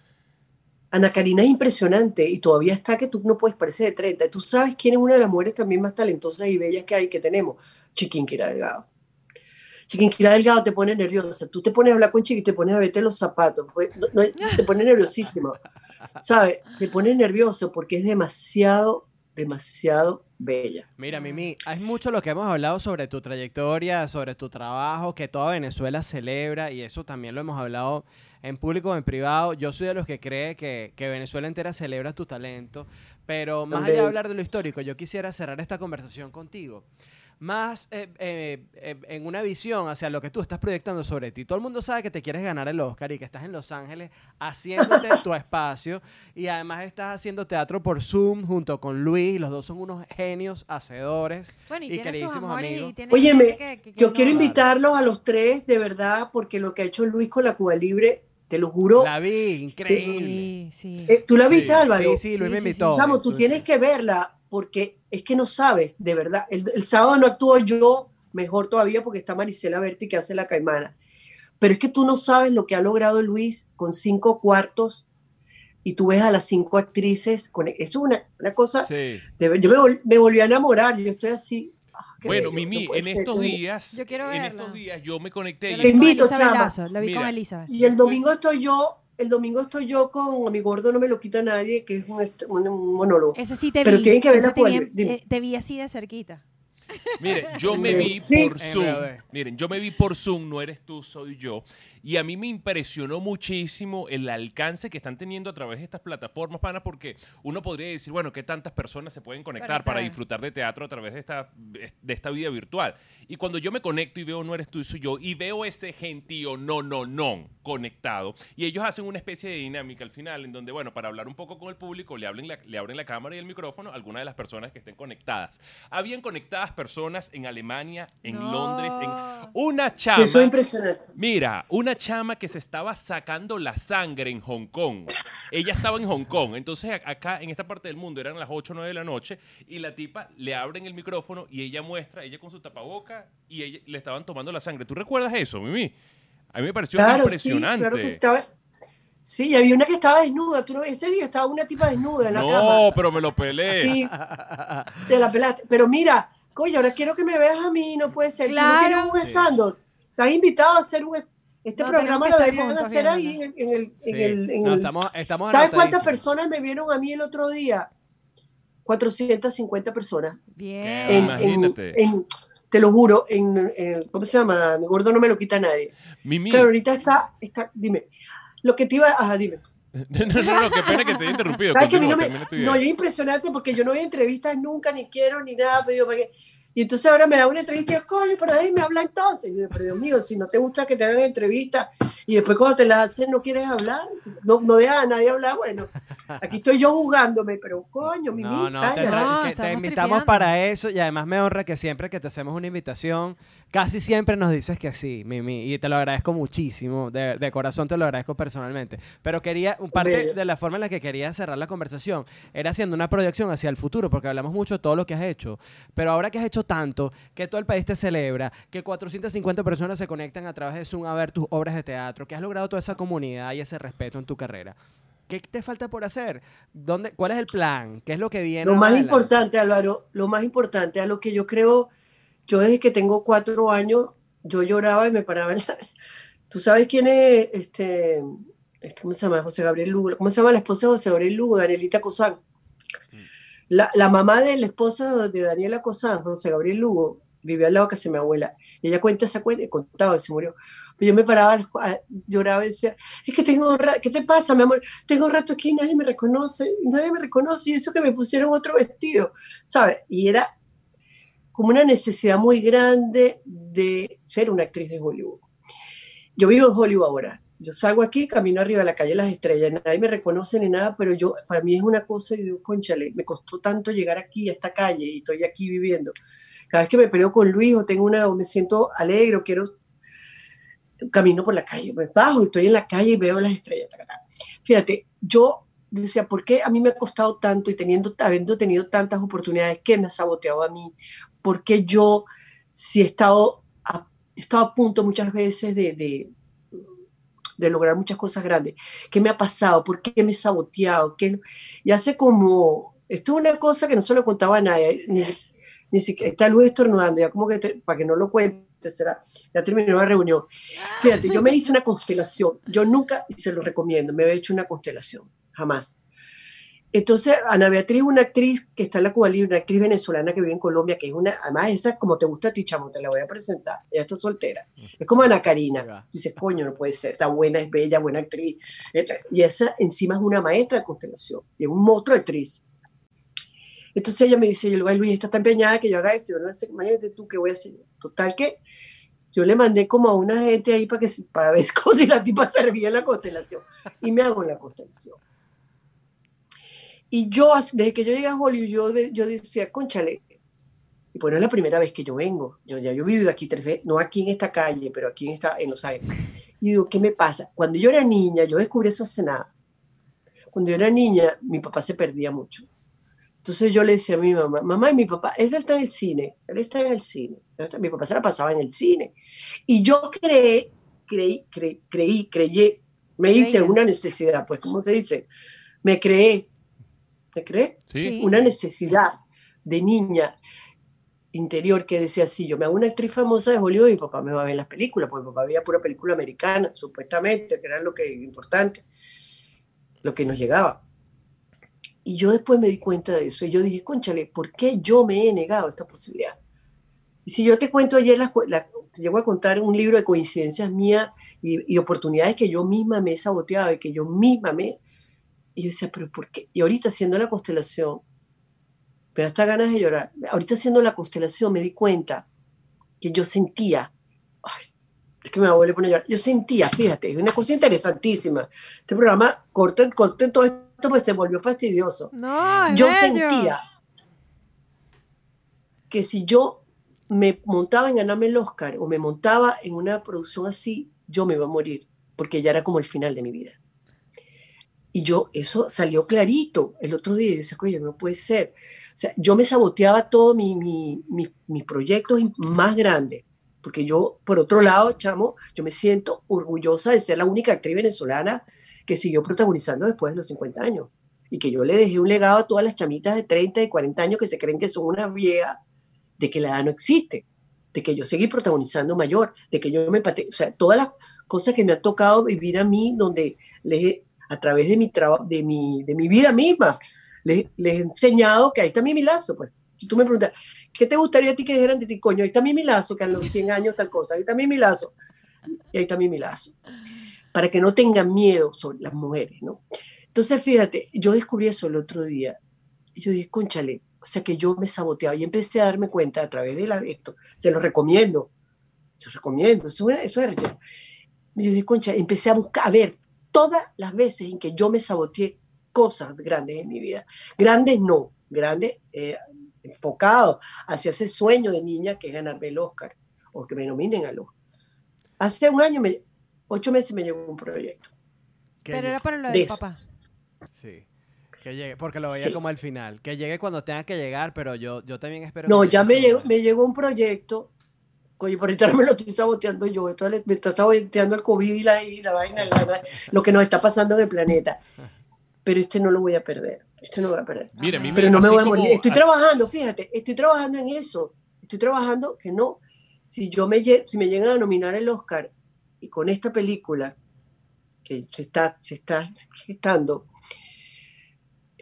Ana Karina es impresionante y todavía está que tú no puedes parecer de 30. Tú sabes quién es una de las mujeres también más talentosas y bellas que hay, que tenemos. Chiquinquira Delgado. Chiquinquira Delgado te pone nerviosa. Tú te pones a hablar con Chiqui y te pones a verte los zapatos. pues, no- no, te pone nerviosísima. ¿Sabes? Te pone nervioso porque es demasiado, demasiado bella. Mira, Mimi, hay mucho lo que hemos hablado sobre tu trayectoria, sobre tu trabajo, que toda Venezuela celebra, y eso también lo hemos hablado en público o en privado. Yo soy de los que cree que, que Venezuela entera celebra tu talento, pero más allá de hablar de lo histórico, yo quisiera cerrar esta conversación contigo. Más eh, eh, eh, en una visión hacia lo que tú estás proyectando sobre ti. Todo el mundo sabe que te quieres ganar el Oscar y que estás en Los Ángeles haciéndote <laughs> tu espacio y además estás haciendo teatro por Zoom junto con Luis. Los dos son unos genios hacedores. Bueno, y, Y tiene sus queridísimos amores amigos. y tiene Óyeme, que- que- que Yo no- quiero Claro. invitarlos a los tres, de verdad, porque lo que ha hecho Luis con la Cuba Libre, te lo juro. La vi, increíble. Sí, sí. Eh, ¿Tú la Sí, viste, Álvaro? Sí, sí, Luis Sí, me sí, sí. invitó. Chamo, tú tienes que verla porque es que no sabes, de verdad. El, el sábado no actúo yo, mejor todavía porque está Marisela Berti que hace la caimana. Pero es que tú no sabes lo que ha logrado Luis con cinco cuartos y tú ves a las cinco actrices. Con, eso es una, una cosa. Sí. de yo me, vol- me volví a enamorar, yo estoy así. ah, Bueno, bello, Mimi, no en ser. estos días, Yo quiero en estos días yo me conecté Yo y la vi Te con invito, chama. Lazo, la vi con Mira. Elizabeth. Y el domingo estoy yo, el domingo estoy yo con mi gordo no me lo quita nadie, que es un, est- un- un monólogo. Ese sí te Pero vi. tienen que ver la te, vi, eh, te vi así de cerquita. Mire, yo me vi Sí. por Zoom. Miren, yo me vi por Zoom, no eres tú, soy yo. Y a mí me impresionó muchísimo el alcance que están teniendo a través de estas plataformas, pana, porque uno podría decir, bueno, ¿qué tantas personas se pueden conectar para Conectar. disfrutar de teatro a través de esta, de esta vida virtual? Y cuando yo me conecto y veo no eres tú, soy yo, y veo ese gentío no, no, no conectado, y ellos hacen una especie de dinámica al final, en donde, bueno, para hablar un poco con el público, le, hablen la- le abren la cámara y el micrófono a algunas de las personas que estén conectadas. Habían conectadas personas en Alemania, en No. Londres, en una chama. Eso es impresionante. Mira, una chama que se estaba sacando la sangre en Hong Kong. Ella estaba en Hong Kong. Entonces, acá, en esta parte del mundo, eran las 8 o 9 de la noche. Y la tipa le abren el micrófono y ella muestra, ella con su tapaboca, y ella, le estaban tomando la sangre. ¿Tú recuerdas eso, Mimi? A mí me pareció Claro, impresionante. sí, claro que estaba. Sí, y había una que estaba desnuda. Tú no ese día estaba una tipa desnuda en la no, cama. pero me lo peleé. Y te la pelaste. Pero mira, coño, ahora quiero que me veas a mí, no puede ser. Tú Claro. no tienes un Sí. stand Estás invitado a hacer un. Este No, programa lo deberían juntos hacer ahí en, en el. En Sí. el, en No, estamos, estamos ¿Sabes cuántas personas me vieron a mí el otro día? 450 personas. Bien. Imagínate. en- en- te lo juro, en, en- ¿cómo se llama? Mi gordo no me lo quita nadie. Mimi. Claro, ahorita está, está, dime, lo que te iba, ajá, dime. <laughs> No, no, no, qué pena que te haya interrumpido. ¿Sabes que a mí no me, no, yo es impresionante porque yo no voy a entrevistas nunca, ni quiero, ni nada, pero digo, ¿para qué? Y entonces ahora me da una entrevista y yo, coño, pero ahí me habla entonces. Y yo, pero Dios mío, si no te gusta que te hagan entrevistas y después cuando te las hacen no quieres hablar, entonces, no, no dejas a nadie hablar, bueno, aquí estoy yo jugándome, pero coño, mi No, no, te, No, que te invitamos tripeando. para eso y además me honra que siempre que te hacemos una invitación, casi siempre nos dices que sí, Mimi, y te lo agradezco muchísimo, de, de corazón te lo agradezco personalmente. Pero quería, un parte de la forma en la que quería cerrar la conversación era haciendo una proyección hacia el futuro, porque hablamos mucho de todo lo que has hecho, pero ahora que has hecho tanto, que todo el país te celebra, que 450 personas se conectan a través de Zoom a ver tus obras de teatro, que has logrado toda esa comunidad y ese respeto en tu carrera. ¿Qué te falta por hacer? ¿Dónde, ¿Cuál es el plan? ¿Qué es lo que viene? Lo más adelante? importante, Álvaro, lo más importante, a lo que yo creo, yo desde que tengo cuatro años, yo lloraba y me paraba en la... <laughs> ¿Tú sabes quién es este, este, ¿cómo se llama? José Gabriel Lugo. ¿Cómo se llama la esposa de José Gabriel Lugo? Danielita Cosán. La, la mamá de la esposa de Daniela Cosán, José Gabriel Lugo, vivía al lado de casa de mi abuela. Ella cuenta esa cuenta, y contaba, se murió. Yo me paraba, lloraba y decía, es que tengo un rato, ¿qué te pasa, mi amor? Tengo un rato aquí y nadie me reconoce, nadie me reconoce, y eso que me pusieron otro vestido, ¿sabes? Y era como una necesidad muy grande de ser una actriz de Hollywood. Yo vivo en Hollywood ahora. Yo salgo aquí, camino arriba de la calle Las Estrellas, nadie me reconoce ni nada, pero yo, para mí es una cosa, y digo, conchale, me costó tanto llegar aquí a esta calle y estoy aquí viviendo. Cada vez que me peleo con Luis o tengo una, o me siento alegre o quiero, camino por la calle, me bajo y estoy en la calle y veo las estrellas. Fíjate, yo decía, ¿por qué a mí me ha costado tanto y teniendo, habiendo tenido tantas oportunidades, qué me ha saboteado a mí? ¿Por qué yo, si he estado a, he estado a punto muchas veces de, de, de lograr muchas cosas grandes, qué me ha pasado? ¿Por qué me he saboteado? ¿Qué no? Y hace como, esto es una cosa que no se lo contaba a nadie, ni, ni siquiera, está Luis estornudando, ya como que, te- para que no lo cuente, será, ya terminó la reunión. Fíjate, yo me hice una constelación, yo nunca, y se lo recomiendo, me he hecho una constelación, jamás. Entonces, Ana Beatriz una actriz que está en la Cuba Libre, una actriz venezolana que vive en Colombia, que es una, además esa como te gusta a ti, chamo, te la voy a presentar. Ella está soltera. Es como Ana Karina. Dices, coño, no puede ser, está buena, es bella, buena actriz. Y esa encima es una maestra de constelación, y es un monstruo de actriz. Entonces ella me dice, yo, "Ay, Luis, está tan empeñada que yo haga esto, yo no sé, imagínate tú qué voy a hacer. Total que yo le mandé como a una gente ahí para, que, para ver <laughs> como si la tipa servía en la constelación. Y me hago en la constelación. Y yo, desde que yo llegué a Hollywood, yo, yo decía, conchale, y pues no es la primera vez que yo vengo. Yo ya yo he vivido aquí tres veces, no aquí en esta calle, pero aquí en, esta, en Los Ángeles. Y digo, ¿qué me pasa? Cuando yo era niña, yo descubrí eso hace nada. Cuando yo era niña, mi papá se perdía mucho. Entonces yo le decía a mi mamá, mamá y mi papá, él está en el cine, él está en el cine. Mi papá se la pasaba en el cine. Y yo creí, creí, creí, creí, creyé, me hice una necesidad, pues, ¿cómo se dice? Me creé, me creé Sí. una necesidad de niña interior que decía así, yo me hago una actriz famosa de Hollywood y mi papá me va a ver las películas, porque mi papá veía pura película americana, supuestamente, que era lo que importante, lo que nos llegaba. Y yo después me di cuenta de eso, y yo dije, conchale, ¿por qué yo me he negado esta posibilidad? Y si yo te cuento ayer, las, la- te llego a contar un libro de coincidencias mías y, y oportunidades que yo misma me he saboteado y que yo misma me... Y yo decía, pero ¿por qué? Y ahorita haciendo la constelación, da hasta ganas de llorar. Ahorita haciendo la constelación me di cuenta que yo sentía, ay, es que me va a volver a poner a llorar. Yo sentía, fíjate, es una cosa interesantísima. Este programa, corten, corten todo esto, pues se volvió fastidioso. No, Yo bello. sentía que si yo me montaba en ganarme el Oscar o me montaba en una producción así, yo me iba a morir, porque ya era como el final de mi vida. Y yo, eso salió clarito el otro día. Y decía, oye, no puede ser. O sea, yo me saboteaba todos mi, mi- mi- mis proyectos más grandes. Porque yo, por otro lado, chamo, yo me siento orgullosa de ser la única actriz venezolana que siguió protagonizando después de los 50 años. Y que yo le dejé un legado a todas las chamitas de 30 y 40 años que se creen que son unas viejas, de que la edad no existe, de que yo seguí protagonizando mayor, de que yo me empaté. O sea, todas las cosas que me han tocado vivir a mí, donde les a través de mi de mi, de mi vida misma, les, he enseñado que ahí está mi milazo, pues. Si tú me preguntas, ¿qué te gustaría a ti que dijeran de ti? Coño, ahí está mi milazo, que a los 100 años tal cosa, ahí está mi milazo, y ahí está mi milazo. Para que no tengan miedo sobre las mujeres, ¿no? Entonces, fíjate, yo descubrí eso el otro día, y yo dije, conchale, o sea que yo me saboteaba, y empecé a darme cuenta a través de la, esto, se lo recomiendo, se lo recomiendo, eso, es- eso. Y yo dije, concha, empecé a buscar, a ver, todas las veces en que yo me saboteé cosas grandes en mi vida. Grandes no, grandes eh, enfocado hacia ese sueño de niña que es ganarme el Oscar o que me nominen al Oscar. Hace un año, me- ocho meses me llegó un proyecto. Que Pero llegue- era para lo de eso. papá. Sí. Que llegue, porque lo veía Sí. como al final. Que llegue cuando tenga que llegar, pero yo, yo también espero. No, que ya me llegó, me llegó un proyecto. Coño, por ahorita no me lo estoy saboteando yo. Esto le- me está saboteando el COVID y la, y la vaina, la- lo que nos está pasando en el planeta. Pero este no lo voy a perder. Este no lo voy a perder. Mira, a mí Pero no me voy a como- morir. Estoy trabajando, fíjate, estoy trabajando en eso. Estoy trabajando que no. Si yo me, si me llegan a nominar el Oscar y con esta película que se está, se está gestando,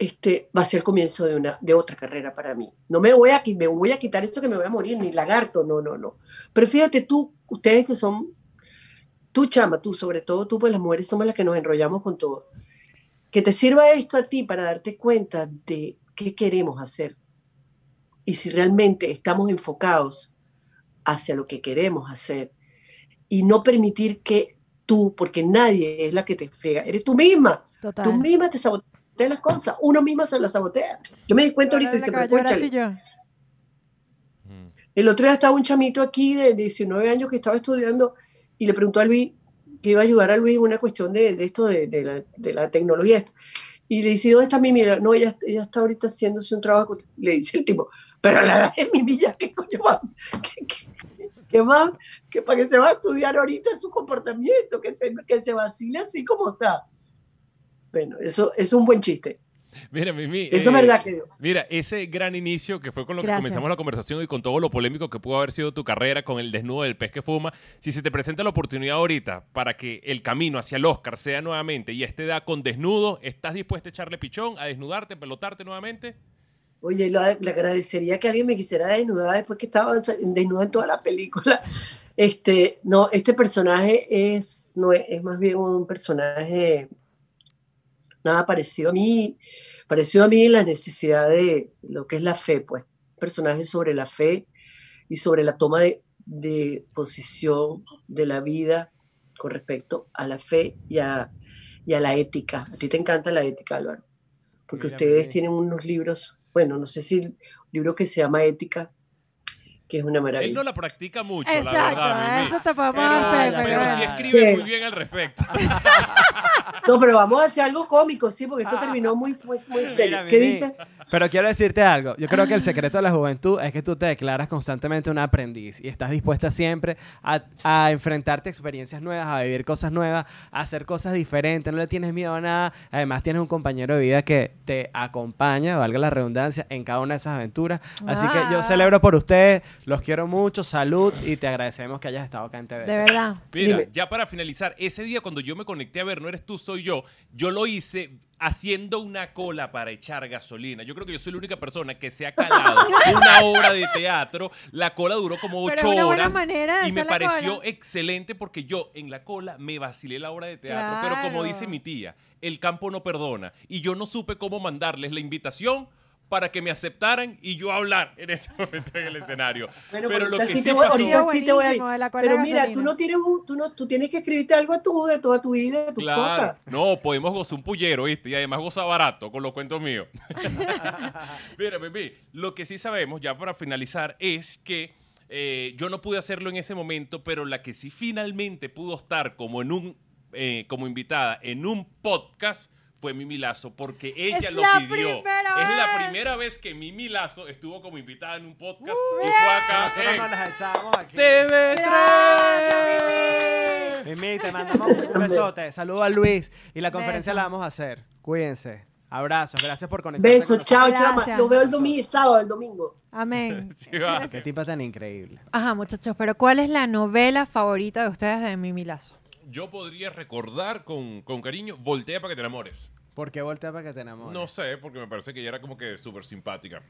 este va a ser el comienzo de una de otra carrera para mí. No me voy a me voy a quitar esto que me voy a morir ni lagarto, no, no, no. Pero fíjate tú, ustedes que son tú chama, tú sobre todo tú, pues las mujeres somos las que nos enrollamos con todo. Que te sirva esto a ti para darte cuenta de qué queremos hacer y si realmente estamos enfocados hacia lo que queremos hacer y no permitir que tú, porque nadie es la que te friega, eres tú misma, Total. tú misma te saboteas las cosas, uno misma se las sabotea. Yo me di cuenta ahorita y se me. El otro día estaba un chamito aquí de 19 años que estaba estudiando y le preguntó a Luis que iba a ayudar a Luis en una cuestión de, de esto, de, de la, de la tecnología. Y le dice, ¿dónde está Mimi? No, ella, ella está ahorita haciéndose un trabajo. Le dice el tipo, pero la edad de Mimi ya, ¿qué coño más? ¿Qué, qué- qué más? Que para que se va a estudiar ahorita su comportamiento, que se, que se vacile así como está. Bueno, eso, es un buen chiste. Mira, Mimi. Eso es eh, verdad que Mira, ese gran inicio que fue con lo que comenzamos la conversación y con todo lo polémico que pudo haber sido tu carrera con el desnudo del pez que fuma, si se te presenta la oportunidad ahorita para que el camino hacia el Oscar sea nuevamente y este da con desnudo, ¿estás dispuesto a echarle pichón, a desnudarte, pelotarte nuevamente? Oye, lo- le agradecería que alguien me quisiera desnudar después que estaba desnuda en toda la película. <laughs> Este, no, este personaje es, no es, es más bien un personaje nada parecido a mí, parecido a mí la necesidad de lo que es la fe, pues. Un personaje sobre la fe y sobre la toma de, de posición de la vida con respecto a la fe y a, y a la ética. A ti te encanta la ética, Álvaro, porque Mira, ustedes bebé. tienen unos libros, bueno, no sé si el libro que se llama Ética, que es una Él maravilla. no la practica mucho, la Exacto, verdad, Mimi. eso te podemos Pero, dar pero pero sí escribe Bien. muy bien al respecto. <laughs> No, pero vamos a hacer algo cómico, sí, porque esto terminó muy, muy, muy serio. Mira, ¿Qué dice? Pero quiero decirte algo. Yo creo que el secreto de la juventud es que tú te declaras constantemente un aprendiz y estás dispuesta siempre a, a enfrentarte a experiencias nuevas, a vivir cosas nuevas, a hacer cosas diferentes. No le tienes miedo a nada. Además, tienes un compañero de vida que te acompaña, valga la redundancia, en cada una de esas aventuras. Así que yo Ah. celebro por ustedes. Los quiero mucho. Salud y te agradecemos que hayas estado acá en TV. de verdad. Mira, Dime. ya para finalizar, ese día cuando yo me conecté a ver No eres tú, soy yo, yo lo hice haciendo una cola para echar gasolina. Yo creo que yo soy la única persona que se ha calado <laughs> una obra de teatro. La cola duró como Pero ocho es una buena horas manera de y me hacer la pareció cola. excelente porque yo en la cola me vacilé la obra de teatro. Pero como Claro. dice mi tía, el campo no perdona. Y yo no supe cómo mandarles la invitación para que me aceptaran y yo hablar en ese <laughs> momento en el escenario. Bueno, pero lo que sí te voy, pasó- ahorita sí te voy a Pero mira, tú no tienes un, tú no, tú tienes que escribirte algo tú de toda tu vida, de tus Claro. cosas. No, podemos gozar un pullero, ¿viste? Y además goza barato con los cuentos míos. <laughs> Mira, bebé, lo que sí sabemos, ya para finalizar, es que eh, yo no pude hacerlo en ese momento, pero la que sí finalmente pudo estar como en un eh, como invitada en un podcast fue Mimi Lazo, porque ella Es lo la pidió. primera Es la primera vez que Mimi Lazo estuvo como invitada en un podcast Uh, y fue acá Nosotros en nos las echamos aquí. TV3. Mimi, te mandamos un besote. Saludo a Luis. Y la conferencia Beso. la vamos a hacer. Cuídense. Abrazos. Gracias por conectarte. Besos, con chao, chama. Lo veo el domingo, el sábado, el domingo. Amén. <laughs> Qué tipa tan increíble. Ajá, muchachos, pero ¿cuál es la novela favorita de ustedes de Mimi Lazo? Yo podría recordar con, con cariño Voltea para que te enamores. ¿Por qué voltea para que te enamores? No sé, porque me parece que ella era como que súper simpática.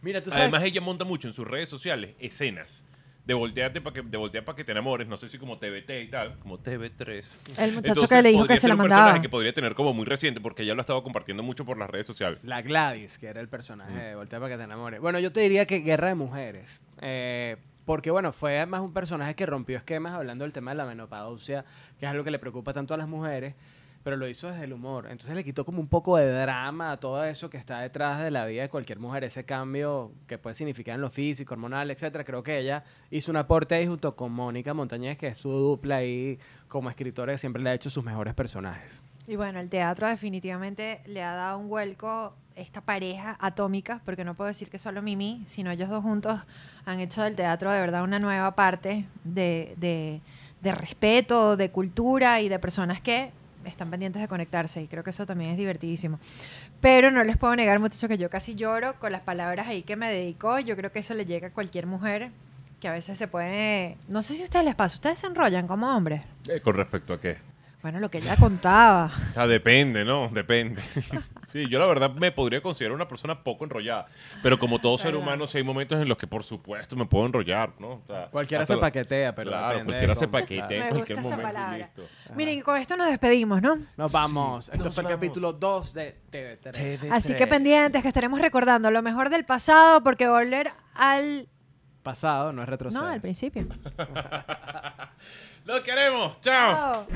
Mira, tú sabes. Además, ella monta mucho en sus redes sociales escenas de voltearte para que, de voltear para que te enamores, no sé si como TVT y tal, como TV3. El muchacho Entonces, que le dijo que se la un mandaba. personaje que podría tener como muy reciente, porque ella lo ha estado compartiendo mucho por las redes sociales. La Gladys, que era el personaje de Voltea para que te enamores. Bueno, yo te diría que Guerra de Mujeres. eh, porque, bueno, fue además un personaje que rompió esquemas hablando del tema de la menopausia, que es algo que le preocupa tanto a las mujeres, pero lo hizo desde el humor. Entonces le quitó como un poco de drama a todo eso que está detrás de la vida de cualquier mujer, ese cambio que puede significar en lo físico, hormonal, etcétera. Creo que ella hizo un aporte ahí junto con Mónica Montañez, que es su dupla ahí como escritora que siempre le ha hecho sus mejores personajes. Y bueno, el teatro definitivamente le ha dado un vuelco esta pareja atómica, porque no puedo decir que solo Mimi, sino ellos dos juntos han hecho del teatro de verdad una nueva parte de, de- de respeto, de cultura y de personas que están pendientes de conectarse y creo que eso también es divertidísimo. Pero no les puedo negar, muchachos, que yo casi lloro con las palabras ahí que me dedicó. Yo creo que eso le llega a cualquier mujer que a veces se puede... No sé si a ustedes les pasa, ustedes se enrollan como hombres. Eh, ¿Con respecto a qué? Bueno, lo que ella contaba. O sea, depende, ¿no? Depende. <laughs> Sí, yo la verdad me podría considerar una persona poco enrollada. Pero como todo ser humano, sí hay momentos en los que, por supuesto, me puedo enrollar, ¿no? O sea, Cualquiera se paquetea, pero Claro, cualquiera se paquetea en cualquier momento palabra. Miren, con esto nos despedimos, ¿no? Nos vamos. Esto nos fue el vamos. capítulo 2 de TV3. Así que pendientes, que estaremos recordando lo mejor del pasado, porque volver al... Pasado, no es retroceso. No, al principio. <laughs> ¡Lo queremos! ¡Chao! Chao.